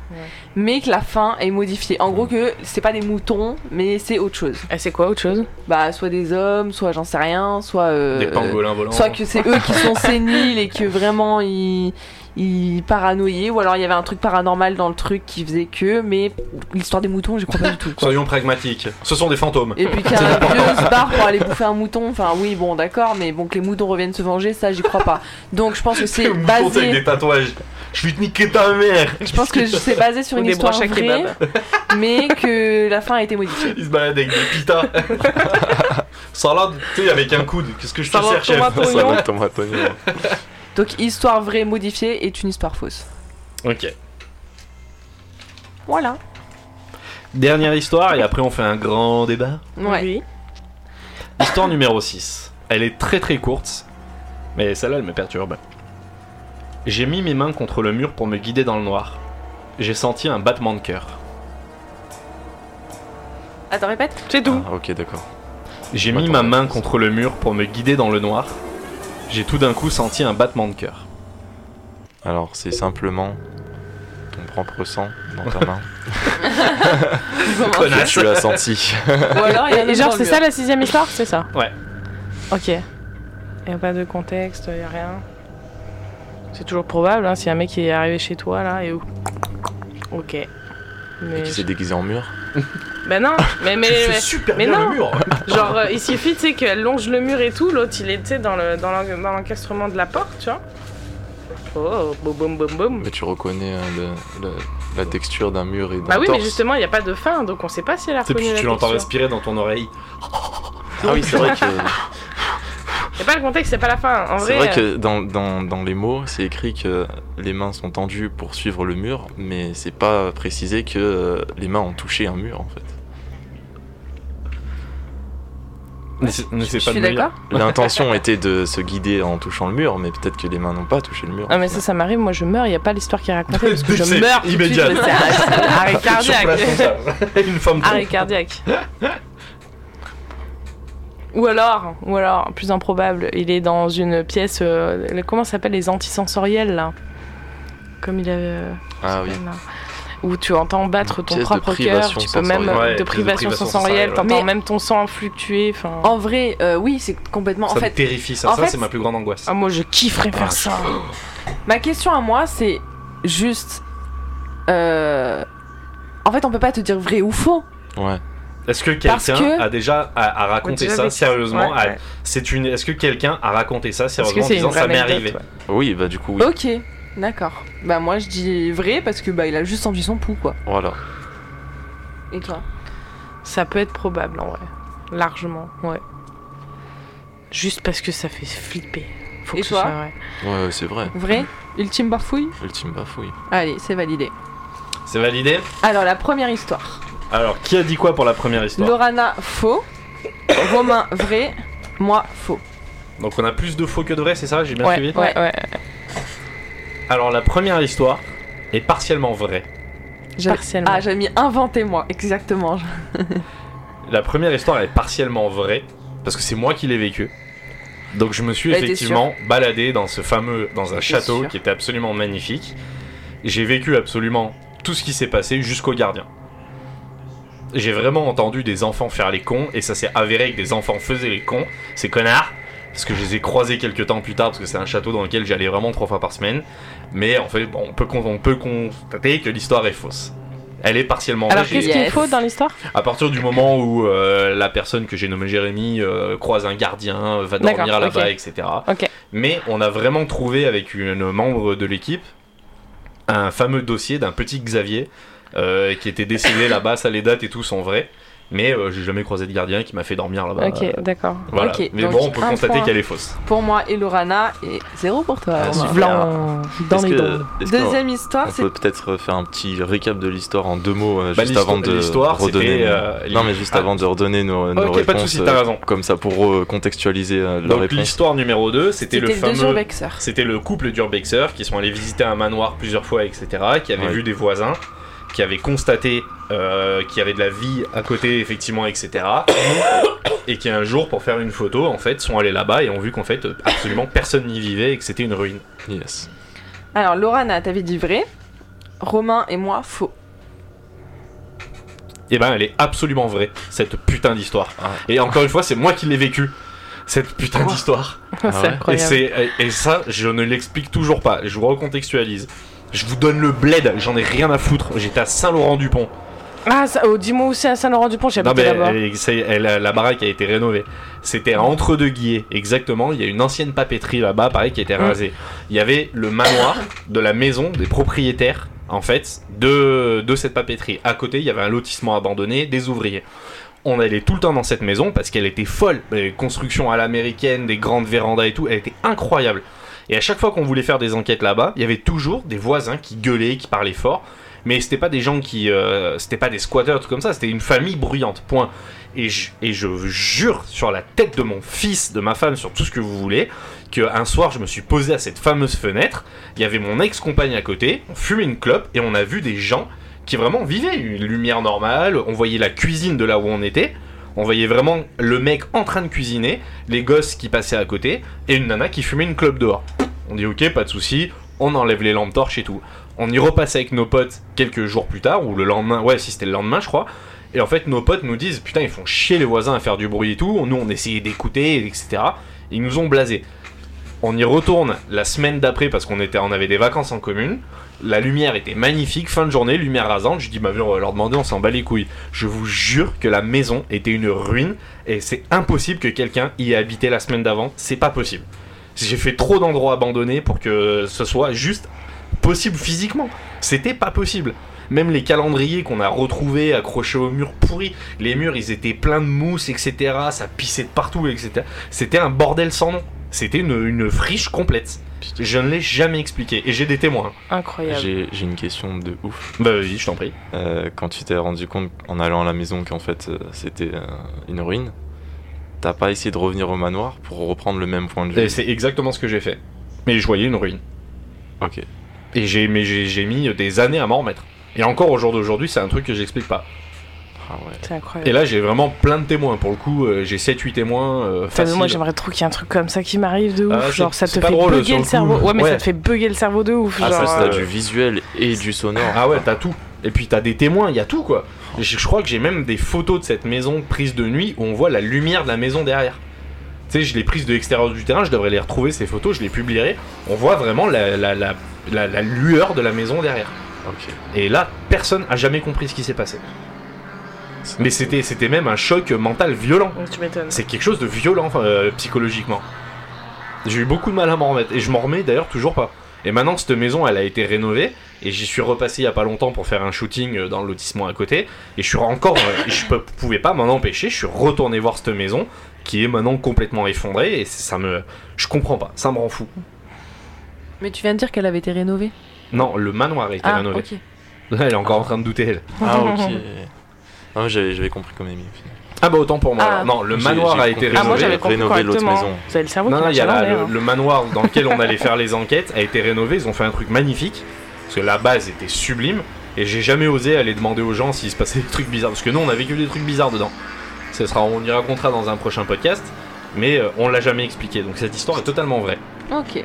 mais que la fin est modifiée. En gros, que c'est pas des moutons, mais c'est autre chose. Et c'est quoi autre chose? Bah, soit des hommes, soit j'en sais rien, soit. euh, Des pangolins volants. Soit que c'est eux qui sont (laughs) séniles et que vraiment ils, ils paranoïaient, ou alors il y avait un truc paranormal dans le truc qui faisait que, mais l'histoire des moutons, j'y crois pas du tout. Quoi. Soyons pragmatiques. Ce sont des fantômes. Et puis (laughs) qu'un vieux se barre pour aller bouffer un mouton, enfin oui, bon d'accord, mais bon que les moutons reviennent se venger, ça j'y crois pas. Donc je pense que c'est (laughs) c'est avec basé. des tatouages. Je vais te niquer ta mère. Je pense que c'est basé sur une histoire vraie, kebab. (laughs) mais que la fin a été modifiée. Il se balade avec des pitas. Salade, tu sais, avec un coude. Qu'est-ce que je te Salade sers, chef tomate Ça oignon. Donc histoire vraie modifiée est une histoire fausse. Ok. Voilà. Dernière histoire, et après on fait un grand débat. Ouais. Oui. Histoire numéro 6. Elle est très très courte, mais celle-là elle me perturbe. J'ai mis mes mains contre le mur pour me guider dans le noir. J'ai senti un battement de cœur. Attends, répète. C'est tout. Ah, ok, d'accord. J'ai mis ma main contre le mur pour me guider dans le noir. J'ai tout d'un coup senti un battement de cœur. Alors, c'est simplement ton propre sang dans ta main. (laughs) Tu l'as senti. Ou alors, il y a Et, et genre, c'est ça la sixième histoire C'est ça Ouais. Ok. Y a pas de contexte, y a rien. C'est toujours probable, hein, si un mec qui est arrivé chez toi là et où. Ok. Et Mais. qui s'est déguisé en mur. (laughs) Ben non, mais. mais, mais- super mais non. mur (laughs) Genre, euh, il suffit, tu sais, qu'elle longe le mur et tout, l'autre il est, tu sais, dans le- dans l'en- dans l'encastrement de la porte, tu vois. Oh, boum boum boum boum. Mais tu reconnais le- le- la texture d'un mur et d'un Bah oui, torse. mais justement, il n'y a pas de fin, donc on sait pas si elle a reconnu puis la tu l'entends respirer dans ton oreille. Ah oui, c'est vrai que, (laughs) a pas le contexte, c'est pas la fin. En c'est vrai, vrai euh, que dans, dans, dans les mots, c'est écrit que les mains sont tendues pour suivre le mur, mais c'est pas précisé que euh, les mains ont touché un mur en fait. Je pas suis d'accord. L'intention était de se guider en touchant le mur, mais peut-être que les mains n'ont pas touché le mur. Ah mais ça, ça m'arrive, moi je meurs, il n'y a pas l'histoire qui est racontée parce que je (laughs) meurs tout de suite, immédiat. arrêt cardiaque. (laughs) Une femme Arrêt cardiaque. Ou alors, ou alors, plus improbable, il est dans une pièce, euh, comment ça s'appelle, les antisensoriels là? Comme il avait... euh, Ah oui. là. Où tu entends battre ton propre cœur, tu peux même. Ouais, de privation sensorielle, t'entends ouais. même ton sang fluctuer. En vrai, euh, oui, c'est complètement. Ça en me fait, terrifie, ça, en ça fait, c'est ma plus grande angoisse. ah moi je kifferais faire Ah, ça. ma question à moi, c'est juste. euh, En fait, on peut pas te dire vrai ou faux. Ouais. Est-ce que quelqu'un que- a déjà a, a raconté ça sérieusement Ouais, a- ouais. C'est une. Est-ce que quelqu'un a raconté ça sérieusement que en c'est une disant vraie ça m'est arrivé? ouais. Oui, bah du coup, oui. Ok, d'accord. Bah, moi, je dis vrai parce que bah, il a juste senti son pouls, quoi. Voilà. Et toi? Ça peut être probable en vrai. Largement, ouais. Juste parce que ça fait flipper. Faut Et que ce toi? soit vrai. Ouais, c'est vrai. Vrai? Ultime bafouille? Ultime bafouille. Allez, c'est validé. C'est validé? Alors, la première histoire. Alors, qui a dit quoi pour la première histoire? Lorana, faux. (coughs) Romain, vrai. Moi, faux. Donc on a plus de faux que de vrai, c'est ça? J'ai bien Ouais, suivi? ouais, ouais. Alors la première histoire est partiellement vraie. Partiellement. Ah, j'avais mis inventé, moi. Exactement. (laughs) La première histoire est partiellement vraie parce que c'est moi qui l'ai vécue. Donc je me suis Bah, effectivement baladé dans ce fameux dans un château qui était absolument magnifique. J'ai vécu absolument tout ce qui s'est passé jusqu'au gardien. J'ai vraiment entendu des enfants faire les cons et ça s'est avéré que des enfants faisaient les cons, ces connards, parce que je les ai croisés quelques temps plus tard parce que c'est un château dans lequel j'allais vraiment trois fois par semaine. Mais en fait, bon, on peut con- on peut constater que l'histoire est fausse. Elle est partiellement Alors qu'est-ce J'ai- qui est Yes. faux dans l'histoire à partir du moment où euh, la personne que j'ai nommée Jérémy euh, croise un gardien, va D'accord, dormir là-bas, ok. etc. Ok. Mais on a vraiment trouvé avec une membre de l'équipe un fameux dossier d'un petit Xavier euh, qui était décédé là-bas, ça les dates et tout sont vrais. Mais euh, j'ai jamais croisé de gardien qui m'a fait dormir là-bas. Ok, Euh, d'accord. voilà. Ok, Mais bon, on peut constater qu'elle est fausse. Pour moi et Lorana, et zéro pour toi. Ah. Blanc dans les que- Deuxième histoire, On c'est peut peut-être faire un petit récap de l'histoire en deux mots euh, Bah, juste avant de redonner. euh, non, mais juste ah. avant de redonner nos, nos Ok, pas de soucis, t'as raison. Comme ça pour euh, leur Donc réponse. l'histoire numéro 2, c'était le c'était fameux... le couple d'urbexers qui sont allés visiter un manoir plusieurs fois, etc. Qui avaient Ouais. vu des voisins, qui avaient constaté euh, qu'il y avait de la vie à côté, effectivement, etc. et qui un jour, pour faire une photo, en fait, sont allés là-bas et ont vu qu'en fait, absolument personne n'y vivait et que c'était une ruine. Yes. Alors, Lorana, t'avais dit vrai. Romain et moi, faux. Et ben, elle est absolument vraie, cette putain d'histoire. Ah. Et encore une fois, c'est moi qui l'ai vécu. Cette putain d'histoire. c'est ouais Et, et ça, je ne l'explique toujours pas. Je vous recontextualise. Je vous donne le bled, j'en ai rien à foutre. J'étais à Saint-Laurent-du-Pont. Ah, ça- oh, dis-moi où c'est à Saint-Laurent-du-Pont, j'ai Non, habité mais là-bas. elle- c'est- elle- la baraque a été rénovée. C'était à Entre-deux-Guillets, exactement. Il y a une ancienne papeterie là-bas, pareil, qui a été Mm. rasée. Il y avait le manoir de la maison des propriétaires, en fait, de, de cette papeterie. À côté, il y avait un lotissement abandonné, des ouvriers. On allait tout le temps dans cette maison parce qu'elle était folle. Les constructions à l'américaine, des grandes vérandas et tout, elle était incroyable. Et à chaque fois qu'on voulait faire des enquêtes là-bas, il y avait toujours des voisins qui gueulaient, qui parlaient fort. Mais c'était pas des gens qui. euh, c'était pas des squatteurs, tout comme ça, c'était une famille bruyante, point. Et je, et je jure sur la tête de mon fils, de ma femme, sur tout ce que vous voulez, qu'un soir je me suis posé à cette fameuse fenêtre, il y avait mon ex-compagne à côté, on fumait une clope et on a vu des gens qui vraiment vivait, une lumière normale, on voyait la cuisine de là où on était, on voyait vraiment le mec en train de cuisiner, les gosses qui passaient à côté, et une nana qui fumait une clope dehors. On dit ok, pas de souci, on enlève les lampes torches et tout. On y repasse avec nos potes quelques jours plus tard, ou le lendemain, ouais, si c'était le lendemain, je crois. Et en fait, nos potes nous disent putain, ils font chier les voisins à faire du bruit et tout. Nous, on essayait d'écouter, etc. Ils nous ont blasé. On y retourne la semaine d'après parce qu'on était, on avait des vacances en commune. La lumière était magnifique, fin de journée, lumière rasante. Je dis, bah, on va leur demander, on s'en bat les couilles. Je vous jure que la maison était une ruine et c'est impossible que quelqu'un y ait habité la semaine d'avant. C'est pas possible. J'ai fait trop d'endroits abandonnés pour que ce soit juste possible physiquement. C'était pas possible. Même les calendriers qu'on a retrouvés accrochés au mur pourri, les murs ils étaient pleins de mousse, etc. Ça pissait de partout, etc. C'était un bordel sans nom. C'était une friche complète. Je ne l'ai jamais expliqué et j'ai des témoins. Incroyable. J'ai j'ai une question de ouf. Bah vas-y, je t'en prie. Euh, quand tu t'es rendu compte en allant à la maison qu'en fait euh, c'était euh, une ruine, t'as pas essayé de revenir au manoir pour reprendre le même point de Et vue C'est exactement ce que j'ai fait. Mais je voyais une ruine. Ok. Et j'ai mais j'ai j'ai mis des années à m'en remettre. Et encore au jour d'aujourd'hui, c'est un truc que j'explique pas. Ah ouais. C'est incroyable. Et là, j'ai vraiment plein de témoins. Pour le coup, euh, j'ai 7-8 témoins. euh, Putain, mais moi faciles. j'aimerais trop qu'il y ait un truc comme ça qui m'arrive de ouf. Ah, c'est- genre ça te c'est fait pas drôle, sur bugger le le coup. cerveau. Ouais, mais Ouais. ça te fait bugger le cerveau de ouf. Ah, genre, ça, t'as euh, du visuel et du sonore. Ah ouais, t'as tout. Et puis t'as des témoins, il y a tout quoi. Je, je crois que j'ai même des photos de cette maison prise de nuit où on voit la lumière de la maison derrière. Tu sais, je l'ai prise de l'extérieur du terrain, je devrais les retrouver ces photos, je les publierai. On voit vraiment la, la, la, la- la lueur de la maison derrière. Ok. Et là, personne a jamais compris ce qui s'est passé. Mais c'était c'était même un choc mental violent. Tu m'étonnes. C'est quelque chose de violent euh, psychologiquement. J'ai eu beaucoup de mal à m'en remettre et je m'en remets d'ailleurs toujours pas. Et maintenant cette maison elle a été rénovée et j'y suis repassé il y a pas longtemps pour faire un shooting euh, dans le lotissement à côté et je suis encore euh, je pouvais pas m'en empêcher, je suis retourné voir cette maison qui est maintenant complètement effondrée et ça me je comprends pas, ça me rend fou. Mais tu viens de dire qu'elle avait été rénovée? Non, le manoir a été Ah, rénové. (laughs) Elle est encore en train de douter elle. Ah ok. (laughs) Ah, j'avais j'avais compris comme Amy. Ah bah autant pour moi. Ah. alors. Non, le manoir j'ai a été rénové. Ah, moi rénover l'autre maison. Vous avez le cerveau Non, qui non, il y a la- le, hein. le manoir dans lequel on allait faire (laughs) les enquêtes a été rénové. Ils ont fait un truc magnifique. Parce que la base était sublime. Et j'ai jamais osé aller demander aux gens s'il se passait (laughs) des trucs bizarres. Parce que nous, on a vécu des trucs bizarres dedans. Ce sera, on y racontera dans un prochain podcast. Mais euh, on l'a jamais expliqué. Donc cette histoire est totalement vraie. Ok.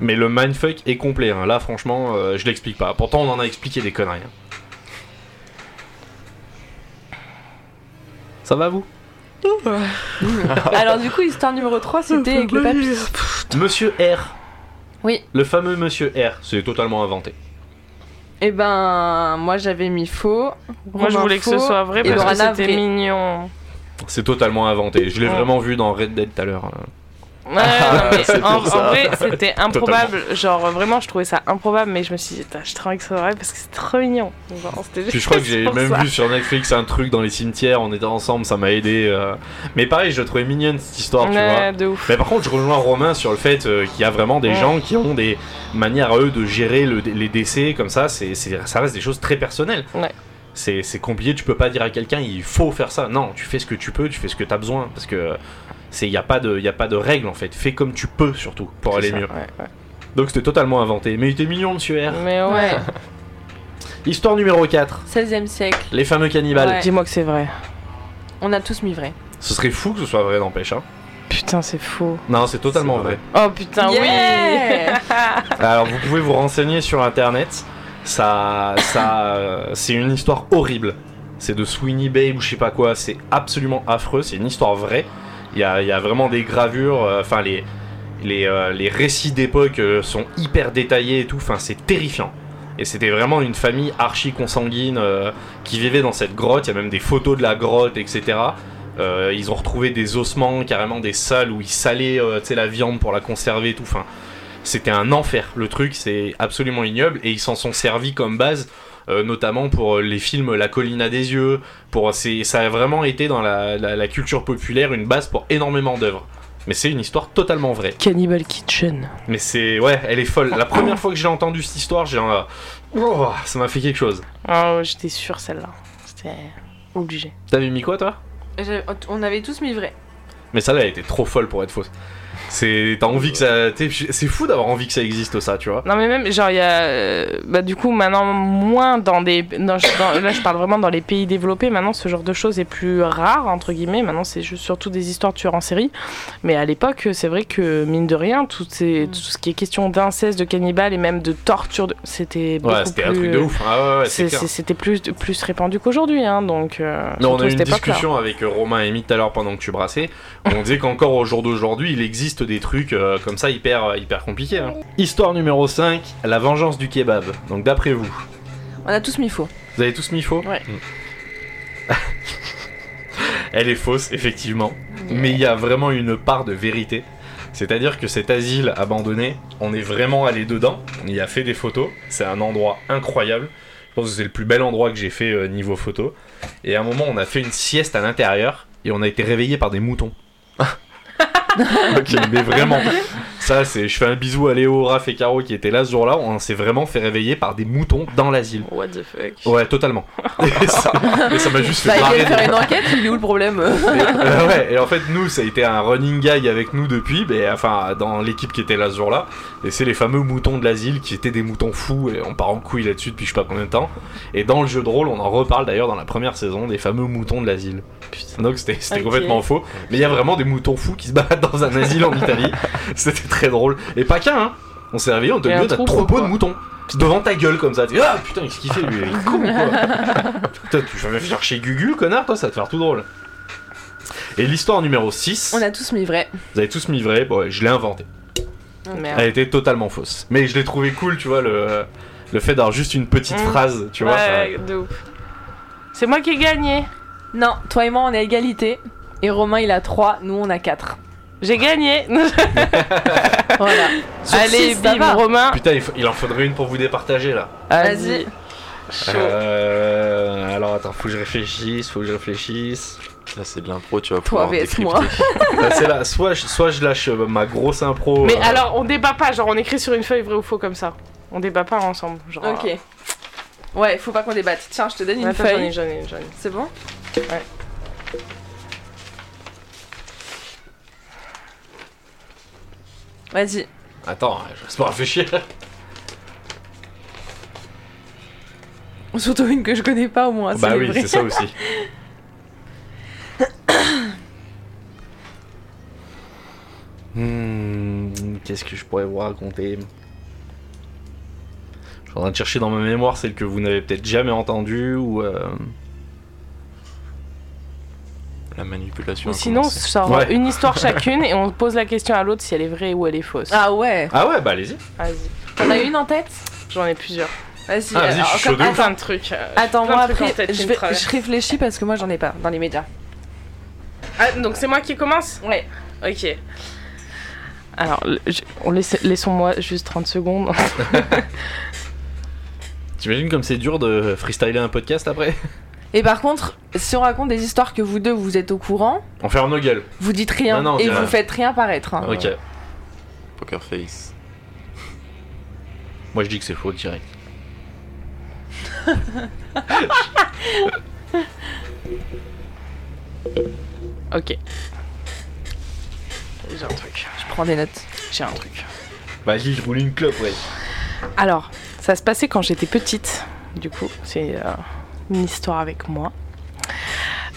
Mais le mindfuck est complet. hein. Là, franchement, euh, je l'explique pas. Pourtant, on en a expliqué des conneries. hein. Ça va vous Alors du coup, histoire numéro 3, c'était avec le papy. Monsieur R. Oui. Le fameux Monsieur R. C'est totalement inventé. Et ben, moi j'avais mis faux. Moi je Romain voulais que ce faux, soit vrai et parce que Lorana c'était vrai. mignon. C'est totalement inventé. Je l'ai Ouais. vraiment vu dans Red Dead tout à l'heure. Ouais, mais en, pour ça. en vrai, c'était (laughs) improbable. Genre, vraiment, je trouvais ça improbable, mais je me suis dit, trop envie que soit vrai parce que c'est trop mignon. Genre, Puis je crois que j'ai même ça. vu sur Netflix un truc dans les cimetières, on était ensemble, ça m'a aidé. euh. Mais pareil, je trouvais mignonne cette histoire, tu vois. De ouf. Mais par contre, je rejoins Romain sur le fait euh, qu'il y a vraiment des Ouais. gens qui ont des manières à eux de gérer le- les décès comme ça. C'est, ça reste des choses très personnelles. Ouais. C'est, c'est compliqué. Tu peux pas dire à quelqu'un il faut faire ça. Non, tu fais ce que tu peux, tu fais ce que tu as besoin parce que c'est y a pas de y a pas de règle en fait. Fais comme tu peux surtout pour aller ça, mieux. ouais, ouais. Donc c'était totalement inventé. Mais il était mignon, Monsieur R. Mais ouais. (laughs) Histoire numéro 4 16e siècle. Les fameux cannibales. Ouais. Dis-moi que c'est vrai. On a tous mis vrai. Ce serait fou que ce soit vrai, n'empêche. Hein. Putain, c'est faux. Non, c'est totalement C'est vrai. vrai. Oh putain, Yeah (laughs) Alors vous pouvez vous renseigner sur internet. Ça, ça, euh, c'est une histoire horrible. C'est de Sweeney Babe ou je sais pas quoi. C'est absolument affreux. C'est une histoire vraie. Il y a, vraiment des gravures. euh, Enfin euh, les récits d'époque euh, sont hyper détaillés et tout. Enfin c'est terrifiant. Et c'était vraiment une famille archi consanguine qui vivait dans cette grotte. Il y a même des photos de la grotte, etc. Ils ont retrouvé des ossements, carrément des salles où ils salaient la viande pour la conserver et tout. Enfin, c'était un enfer. Le truc, c'est absolument ignoble. Et ils s'en sont servis comme base, notamment pour les films La colline à des yeux. Pour, c'est- ça a vraiment été dans la, la- la culture populaire une base pour énormément d'œuvres. Mais c'est une histoire totalement vraie. Cannibal Kitchen. Mais c'est. Ouais, elle est folle. La première fois que j'ai entendu cette histoire, j'ai un. Oh, ça m'a fait quelque chose. Oh, j'étais sûre celle-là. C'était obligé. T'avais mis quoi, toi? On avait tous mis vrai. Mais celle-là, elle était trop folle pour être fausse. C'est t'as envie que ça, c'est fou d'avoir envie que ça existe ça, tu vois. Non mais même genre il y a euh, bah du coup maintenant moins dans des dans- dans- là je parle vraiment dans les pays développés maintenant ce genre de choses est plus rare entre guillemets maintenant c'est juste surtout des histoires de tueurs en série mais à l'époque c'est vrai que mine de rien tout, ces, tout ce qui est question d'inceste de cannibale et même de torture de- c'était beaucoup Ouais, c'était un plus- truc de ouf. Ah ouais, ouais, c'était plus plus répandu qu'aujourd'hui hein donc euh, Non, on a eu une discussion avec euh, Romain et Amy tout à l'heure pendant que tu brassais. On disait qu'encore au jour d'aujourd'hui, il existe des trucs euh, comme ça hyper, euh, hyper compliqués. hein. Histoire numéro 5, la vengeance du kebab. Donc d'après vous, On a tous mis faux. vous avez tous mis faux Ouais. Mm. (laughs) Elle est fausse, effectivement. Mais il y a vraiment une part de vérité. C'est-à-dire que cet asile abandonné, on est vraiment allé dedans, on y a fait des photos, c'est un endroit incroyable. Je pense que c'est le plus bel endroit que j'ai fait euh, niveau photo. Et à un moment, on a fait une sieste à l'intérieur et on a été réveillé par des moutons. Ok, mais vraiment, ça c'est. Je fais un bisou à Léo, Raph et Caro qui étaient là ce jour-là. On s'est vraiment fait réveiller par des moutons dans l'asile. what the fuck? Ouais, totalement. Et (laughs) ça et ça m'a juste fait marrer. de- faire une enquête, il est où le problème? Et, euh, ouais, et en fait, nous, ça a été un running gag avec nous depuis, mais, enfin, dans l'équipe qui était là ce jour-là. Et c'est les fameux moutons de l'asile qui étaient des moutons fous, et on part en couille là-dessus depuis je sais pas combien de temps. Et dans le jeu de rôle, on en reparle d'ailleurs dans la première saison, des fameux moutons de l'asile. Donc c'était complètement faux. Mais il y a vraiment des moutons fous qui se baladent dans un asile en Italie. (laughs) C'était très drôle. Et pas qu'un, hein. On s'est réveillé, on te dit, oh, t'as trop beau de moutons. Devant ta gueule comme ça. Tu dis, ah putain, qu'est-ce qu'il fait lui Il est con quoi (laughs) Putain, tu vas chercher Gugu, connard, toi, ça va te faire tout drôle. Et l'histoire numéro 6, On a tous mis vrai. vous avez tous mis vrai, bon, ouais, je l'ai inventée. merde Elle était totalement fausse. Mais je l'ai trouvé cool, tu vois, le, le fait d'avoir juste une petite Mm. phrase, tu vois. Ouais, de ouf. c'est moi qui ai gagné Non, toi et moi on est à égalité. Et Romain il a 3, nous on a 4. J'ai gagné (laughs) Voilà. Sur allez six, bim va. Romain Putain, il, faut- il en faudrait une pour vous départager là. Vas-y. Euh, alors attends, faut que je réfléchisse, faut que je réfléchisse. Là, c'est de l'impro, tu vas Toi pouvoir vs décrypter. moi. (laughs) Bah, c'est là, soit je, soit je lâche euh, ma grosse impro. Mais euh, alors, on débat pas, genre on écrit sur une feuille vrai ou faux comme ça. On débat pas ensemble. Genre, Ok. Ouais, faut pas qu'on débatte. Tiens, je te donne une j'en ai, feuille. j'en ai, j'en ai. C'est bon? Ouais. Vas-y. Attends, je vais pas réfléchir. Surtout une que je connais pas au moins. bah oui, c'est ça aussi. (coughs) Hmm, Qu'est-ce que je pourrais vous raconter? Je suis en train de chercher dans ma mémoire celle que vous n'avez peut-être jamais entendue ou. euh, La manipulation. Ou a sinon, genre Ouais. une histoire (laughs) chacune et on pose la question à l'autre si elle est vraie ou elle est fausse. Ah ouais. Ah ouais, bah allez-y. Vas-y. T'en as une en tête? J'en ai plusieurs. Vas-y. Ah, je suis. Plein de trucs. euh, Attends, moi après, tête je, vais, réfléchis parce que moi j'en ai pas dans les médias. Ah, donc c'est moi qui commence? Ouais. Ok. Alors, le- je- on laisse, laissons-moi juste 30 secondes. (laughs) T'imagines comme c'est dur de freestyler un podcast après? Et par contre, si on raconte des histoires que vous deux vous êtes au courant, On ferme nos gueules. vous dites rien Non, non, et c'est vous faites rien paraître. hein. Ok. Poker face. Moi je dis que c'est faux direct. (laughs) ok. J'ai un truc. Je prends des notes. J'ai un truc. Vas-y, je roule une clope, ouais. Alors, ça se passait quand j'étais petite. Du coup, c'est euh, une histoire avec moi.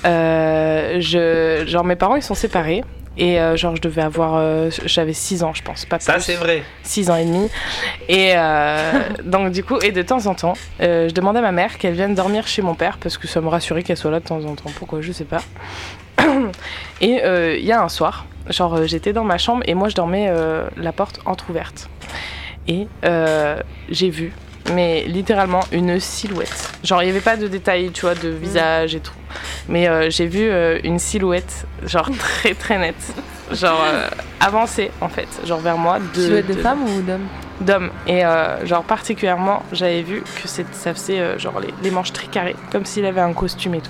Euh, je, genre, mes parents, ils sont séparés. Et euh, genre, je devais avoir... euh, J'avais 6 ans, je pense. Pas Ça c'est vrai. 6 ans et demi. Et donc, du coup, et de temps en temps, je demandais à ma mère qu'elle vienne dormir chez mon père parce que ça me rassurait qu'elle soit là de temps en temps. Pourquoi Je sais pas. (coughs) Et il y a un soir, genre, j'étais dans ma chambre et moi, je dormais la porte entr'ouverte. Et j'ai vu, mais littéralement, une silhouette. Genre, il n'y avait pas de détails, tu vois, de visage et tout. Mais euh, j'ai vu euh, une silhouette, genre, (laughs) très très nette. Genre, euh, avancée, en fait, genre vers moi. De, Silhouette de de- femme ou d'homme d'homme. Et euh, genre particulièrement, j'avais vu que ça faisait genre les, les manches très carrées, comme s'il avait un costume et tout.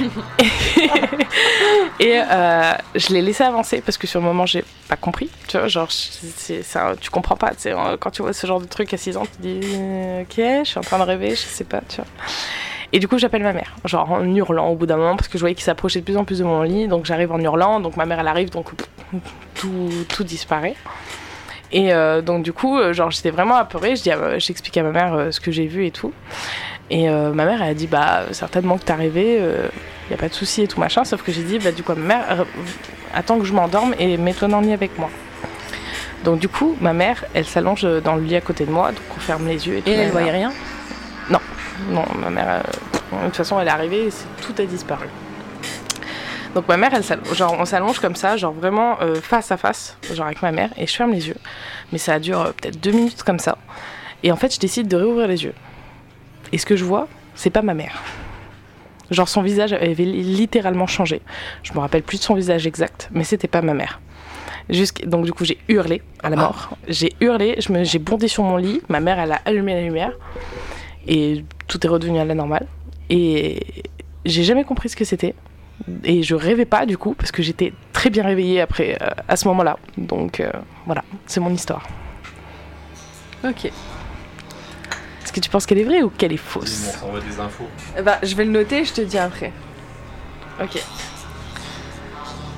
(laughs) et euh, je l'ai laissé avancer parce que sur le moment j'ai pas compris, tu vois, genre c'est, un- tu comprends pas, tu sais, euh, quand tu vois ce genre de truc à 6 ans, tu dis euh, ok, je suis en train de rêver, je sais pas, tu vois. Et du coup, j'appelle ma mère, genre en hurlant au bout d'un moment, parce que je voyais qu'il s'approchait de plus en plus de mon lit. Donc j'arrive en hurlant, donc ma mère elle arrive, donc tout, tout disparaît. Et donc du coup, genre j'étais vraiment apeurée. J'explique à ma mère ce que j'ai vu et tout. Et euh, ma mère elle a dit, bah certainement que t'es arrivé, il y a pas de souci et tout machin. Sauf que j'ai dit, bah du coup, ma mère, euh, attends que je m'endorme et mets-toi lit avec moi. Donc du coup, ma mère, elle s'allonge dans le lit à côté de moi, donc on ferme les yeux et tout. Et elle voyait rien? Non, ma mère, euh, de toute façon, elle est arrivée et tout a disparu. Donc ma mère, elle genre on s'allonge comme ça, genre vraiment euh, face à face, genre avec ma mère, et je ferme les yeux. Mais ça dure euh, peut-être deux minutes comme ça. Et en fait, je décide de réouvrir les yeux. Et ce que je vois, c'est pas ma mère. Genre son visage avait littéralement changé. Je me rappelle plus de son visage exact, mais c'était pas ma mère. Jusqu'- Donc du coup, j'ai hurlé à la mort. J'ai hurlé, je me- j'ai bondi sur mon lit. Ma mère, elle a allumé la lumière et tout est redevenu à la normale. Et j'ai jamais compris ce que c'était. Et je rêvais pas du coup parce que j'étais très bien réveillée après euh, à ce moment-là. Donc euh, voilà, c'est mon histoire. Ok. Est-ce que tu penses qu'elle est vraie ou qu'elle est fausse on s'envoie des infos. Bah, je vais le noter, je te dis après. Ok.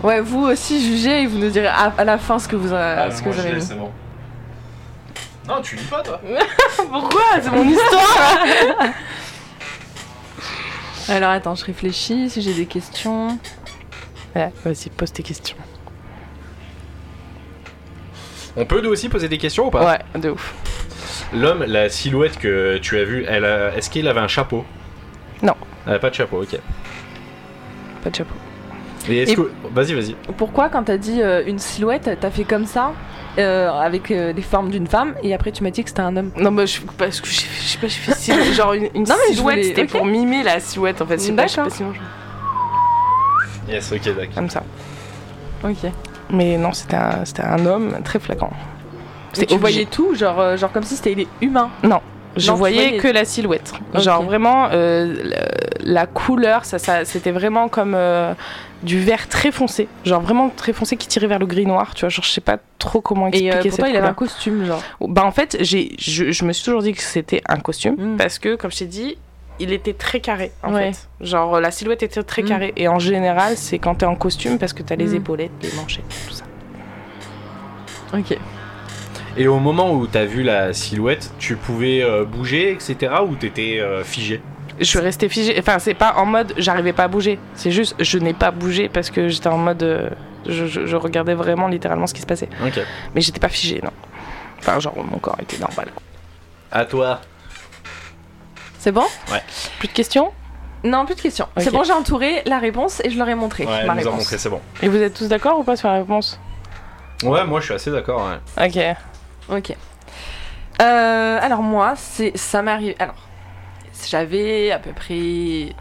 Ouais, vous aussi jugez et vous nous direz à, à la fin ce que vous, Ah, a- ce que vous avez mis. c'est bon. Non, tu lis pas toi. (laughs) Pourquoi? C'est mon histoire (laughs) Alors attends, je réfléchis si j'ai des questions. Ouais, Vas-y, pose tes questions. On peut nous aussi poser des questions ou pas? Ouais, de ouf. L'homme, la silhouette que tu as vue, elle a- est-ce qu'il avait un chapeau? Non. Elle a pas de chapeau, ok. Pas de chapeau. Et est-ce Et- que. Vas-y, vas-y. Pourquoi quand t'as dit euh, une silhouette, t'as fait comme ça euh, avec euh, les formes d'une femme et après tu m'as dit que c'était un homme? Non, bah, je, parce que je, je sais pas, je fais (laughs) genre une, une Non, mais je silhouette, voulais- c'était pour mimer la silhouette en fait. Sais pas, pas sinon je- Yes, ok, d'accord. Comme ça. Ok. Mais non, c'était un, c'était un homme très flagrant. Et C'était tu voyais tout, genre, euh, genre comme si c'était il est humain. Je Non, voyais voyais- que la silhouette. Genre vraiment, euh, la, couleur, ça, ça, c'était vraiment comme euh, du vert très foncé. Genre vraiment très foncé qui tirait vers le gris noir. Tu vois, genre je sais pas trop comment Et expliquer euh, cette pourtant il avait un costume, genre. Bah en fait, j'ai, je, je me suis toujours dit que c'était un costume Mm. parce que, comme je t'ai dit, il était très carré en Ouais. fait. Genre la silhouette était très Mm. carrée. Et en général, c'est quand t'es en costume parce que t'as les Mm. épaulettes, les manchettes, tout ça. Ok. Et au moment où t'as vu la silhouette, tu pouvais euh, bouger, etc. ou t'étais euh, figé? Je suis restée figée. Enfin, c'est pas en mode j'arrivais pas à bouger. C'est juste je n'ai pas bougé parce que j'étais en mode. euh, je, je- je regardais vraiment littéralement ce qui se passait. Ok. Mais j'étais pas figée, non. Enfin, genre mon corps était normal. À toi. C'est bon? Plus de questions? Non, plus de questions. Ok. C'est bon, j'ai entouré la réponse et je leur ai montré. Ouais, ma elle nous a réponse. montré, c'est bon. Et vous êtes tous d'accord ou pas sur la réponse? Ouais, moi je suis assez d'accord. Ouais. Ok. Ok. Euh, alors moi, c'est ça m'est arrivé. Alors, j'avais à peu près.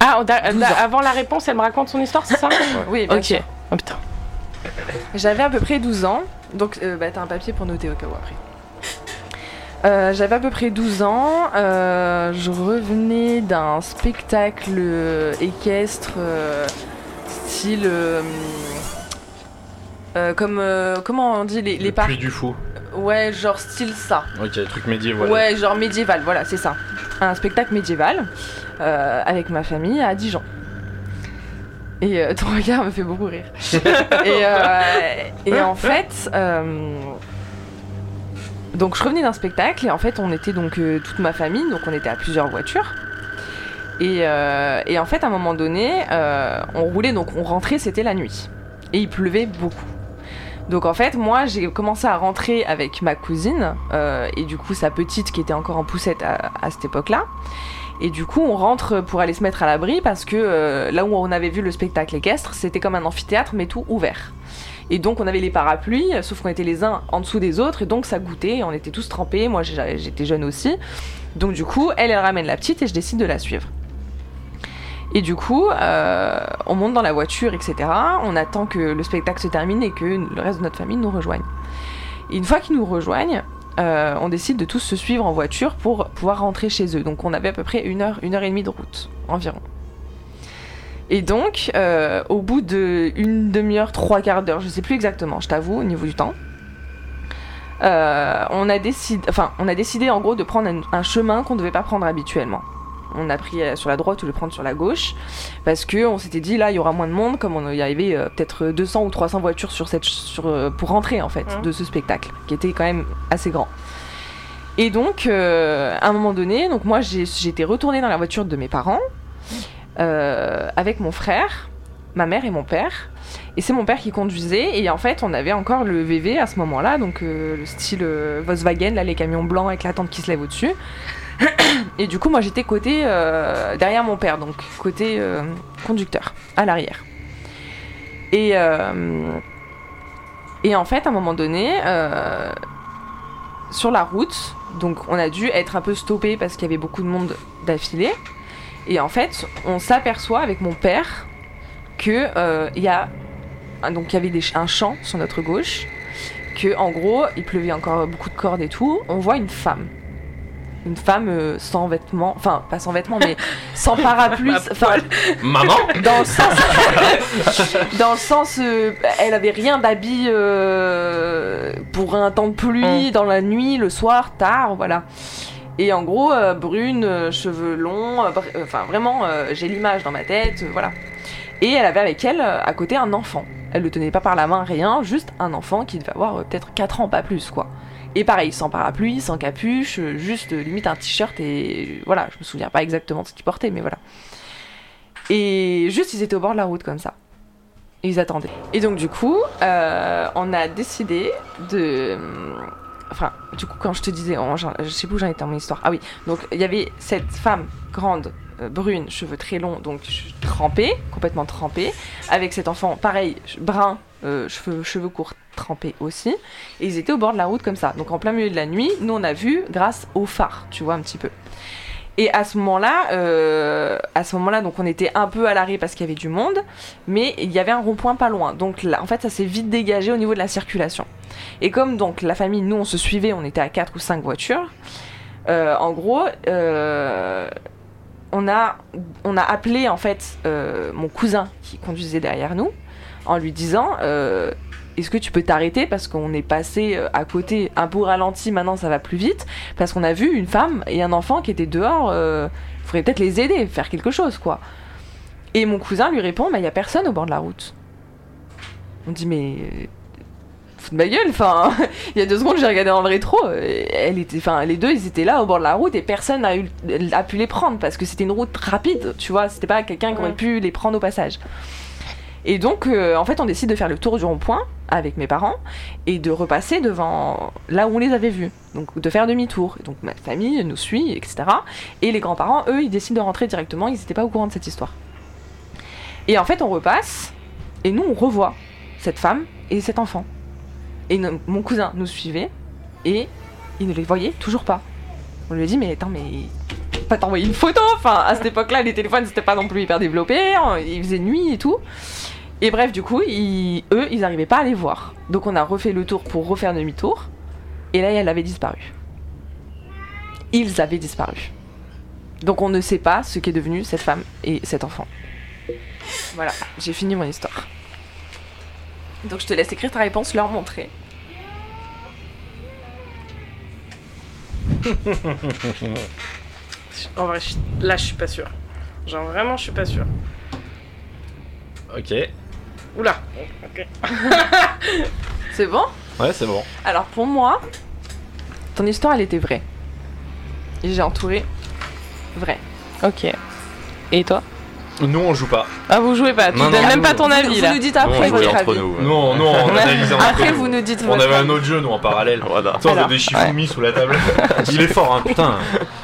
Ah, da- 12 da- ans. avant la réponse, elle me raconte son histoire, c'est ça (coughs) Oui, bien Ok. sûr. Oh putain. J'avais à peu près 12 ans. Donc, euh, bah, t'as un papier pour noter au cas où après. Euh, J'avais à peu près 12 ans. je revenais d'un spectacle équestre style. comme. comment on dit les, les Le parcs du fou. Ouais, genre style ça. Ok, truc médiéval. Ouais, genre médiéval, voilà, c'est ça. Un spectacle médiéval euh, avec ma famille à Dijon. Et euh, (laughs) ton regard me fait beaucoup rire. (laughs) et, euh, et en fait, euh, donc je revenais d'un spectacle et en fait on était donc toute ma famille, donc on était à plusieurs voitures. Et, euh, et en fait à un moment donné, on roulait, donc on rentrait, c'était la nuit. Et il pleuvait beaucoup. Donc en fait, moi j'ai commencé à rentrer avec ma cousine euh, et du coup sa petite qui était encore en poussette à, cette époque-là. Et du coup, on rentre pour aller se mettre à l'abri parce que euh, là où on avait vu le spectacle équestre, c'était comme un amphithéâtre mais tout ouvert. Et donc on avait les parapluies, sauf qu'on était les uns en dessous des autres et donc ça goûtait, on était tous trempés, moi j'étais jeune aussi. Donc du coup, elle, elle ramène la petite et je décide de la suivre. Et du coup, euh, on monte dans la voiture, etc. On attend que le spectacle se termine et que le reste de notre famille nous rejoigne. Et une fois qu'ils nous rejoignent, euh, on décide de tous se suivre en voiture pour pouvoir rentrer chez eux. Donc on avait à peu près une heure, une heure et demie de route environ. Et donc, euh, au bout de une demi-heure, trois quarts d'heure, je sais plus exactement, je t'avoue, au niveau du temps, on a décidé, enfin, on a décidé en gros de prendre un chemin qu'on ne devait pas prendre habituellement. On a pris euh, sur la droite lieu de prendre sur la gauche parce que on s'était dit là il y aura moins de monde comme on, y avait euh, peut-être 200 ou 300 voitures sur cette sur euh, pour rentrer en fait Mhm. de ce spectacle qui était quand même assez grand. Et donc euh, à un moment donné, donc moi j'étais retournée dans la voiture de mes parents avec mon frère, ma mère et mon père. Et c'est mon père qui conduisait et en fait on avait encore le VV à ce moment-là, donc euh, le style euh, Volkswagen, là les camions blancs avec la tente qui se lève au-dessus. (coughs) Et du coup moi j'étais côté euh, derrière mon père, donc côté euh, conducteur, à l'arrière. Et, euh, et en fait à un moment donné, sur la route, donc on a dû être un peu stoppé parce qu'il y avait beaucoup de monde d'affilée. Et en fait on s'aperçoit avec mon père que il y a donc il y avait un champ sur notre gauche que en gros il pleuvait encore beaucoup de cordes et tout on voit une femme une femme euh, sans vêtements enfin pas sans vêtements mais (laughs) sans parapluie enfin Maman (laughs) dans le sens (laughs) dans le sens euh, elle avait rien d'habit euh, pour un temps de pluie dans la nuit le soir tard voilà. Et en gros brune cheveux longs enfin vraiment j'ai l'image dans ma tête voilà. Et elle avait avec elle à côté un enfant. Elle le tenait pas par la main rien juste un enfant qui devait avoir peut-être 4 ans pas plus quoi et pareil, sans parapluie, sans capuche, juste limite un t-shirt et voilà, je me souviens pas exactement de ce qu'il portait, mais voilà. Et juste, ils étaient au bord de la route comme ça. Ils attendaient. Et donc, du coup, euh, on a décidé de. Enfin, du coup, quand je te disais, on- je sais plus où j'en étais dans mon histoire. Ah oui, donc il y avait cette femme grande, euh, brune, cheveux très longs, donc trempée, complètement trempée, avec cet enfant, pareil, brun, euh, cheveux, courts, trempés aussi. Et ils étaient au bord de la route comme ça. Donc en plein milieu de la nuit, nous on a vu grâce au phare, tu vois, un petit peu. Et à ce moment-là, euh, à ce moment-là, donc on était un peu à l'arrêt parce qu'il y avait du monde, mais il y avait un rond-point pas loin. Donc là, en fait, ça s'est vite dégagé au niveau de la circulation. Et comme donc la famille, nous, on se suivait, on était à 4 ou 5 voitures. euh, en gros, on a on a appelé en fait mon cousin qui conduisait derrière nous en lui disant euh, est-ce que tu peux t'arrêter parce qu'on est passé euh, à côté un peu ralenti maintenant ça va plus vite? Parce qu'on a vu une femme et un enfant qui étaient dehors euh, faudrait peut-être les aider faire quelque chose quoi. Et mon cousin lui répond bah il y a personne au bord de la route. On dit mais de ma gueule enfin (laughs) il y a deux secondes j'ai regardé dans le rétro elle était enfin les deux ils étaient là au bord de la route et personne n'a eu a pu les prendre parce que c'était une route rapide tu vois c'était pas quelqu'un qui aurait pu les prendre au passage et donc, euh, en fait, on décide de faire le tour du rond-point avec mes parents et de repasser devant là où on les avait vus. Donc, de faire demi-tour. Donc, ma famille nous suit, etc. Et les grands-parents, eux, ils décident de rentrer directement. Ils n'étaient pas au courant de cette histoire. Et en fait, on repasse et nous, on revoit cette femme et cet enfant. Et mon cousin nous suivait et il ne les voyait toujours pas. On lui a dit, mais attends, mais pas t'envoyer une photo. Enfin, à cette époque-là, les téléphones, c'était pas non plus hyper développé. Il faisait nuit et tout. Et bref, du coup, ils- eux, ils n'arrivaient pas à les voir. Donc on a refait le tour pour refaire demi-tour. Et là, elle avait disparu. Ils avaient disparu. Donc on ne sait pas ce qu'est devenu cette femme et cet enfant. Voilà, j'ai fini mon histoire. Donc je te laisse écrire ta réponse, leur montrer. (laughs) En vrai, là, je suis pas sûre. Genre, vraiment, je suis pas sûre. Ok. Oula. Ok. (laughs) C'est bon? Ouais, c'est bon. Alors pour moi, ton histoire, elle était vraie. Et j'ai entouré vrai. Ok. Et toi? Nous, on joue pas. Ah, vous jouez pas. Tu Non, donnes non, même pas ton avis vous là. nous dites après votre entre avis. nous. ouais. Non, non, on analysait (laughs) entre Après, nous. vous nous dites On avait un autre jeu, nous, en parallèle. Voilà. Toi, on avait des Shifumi sous la table. Il est fort, hein, putain.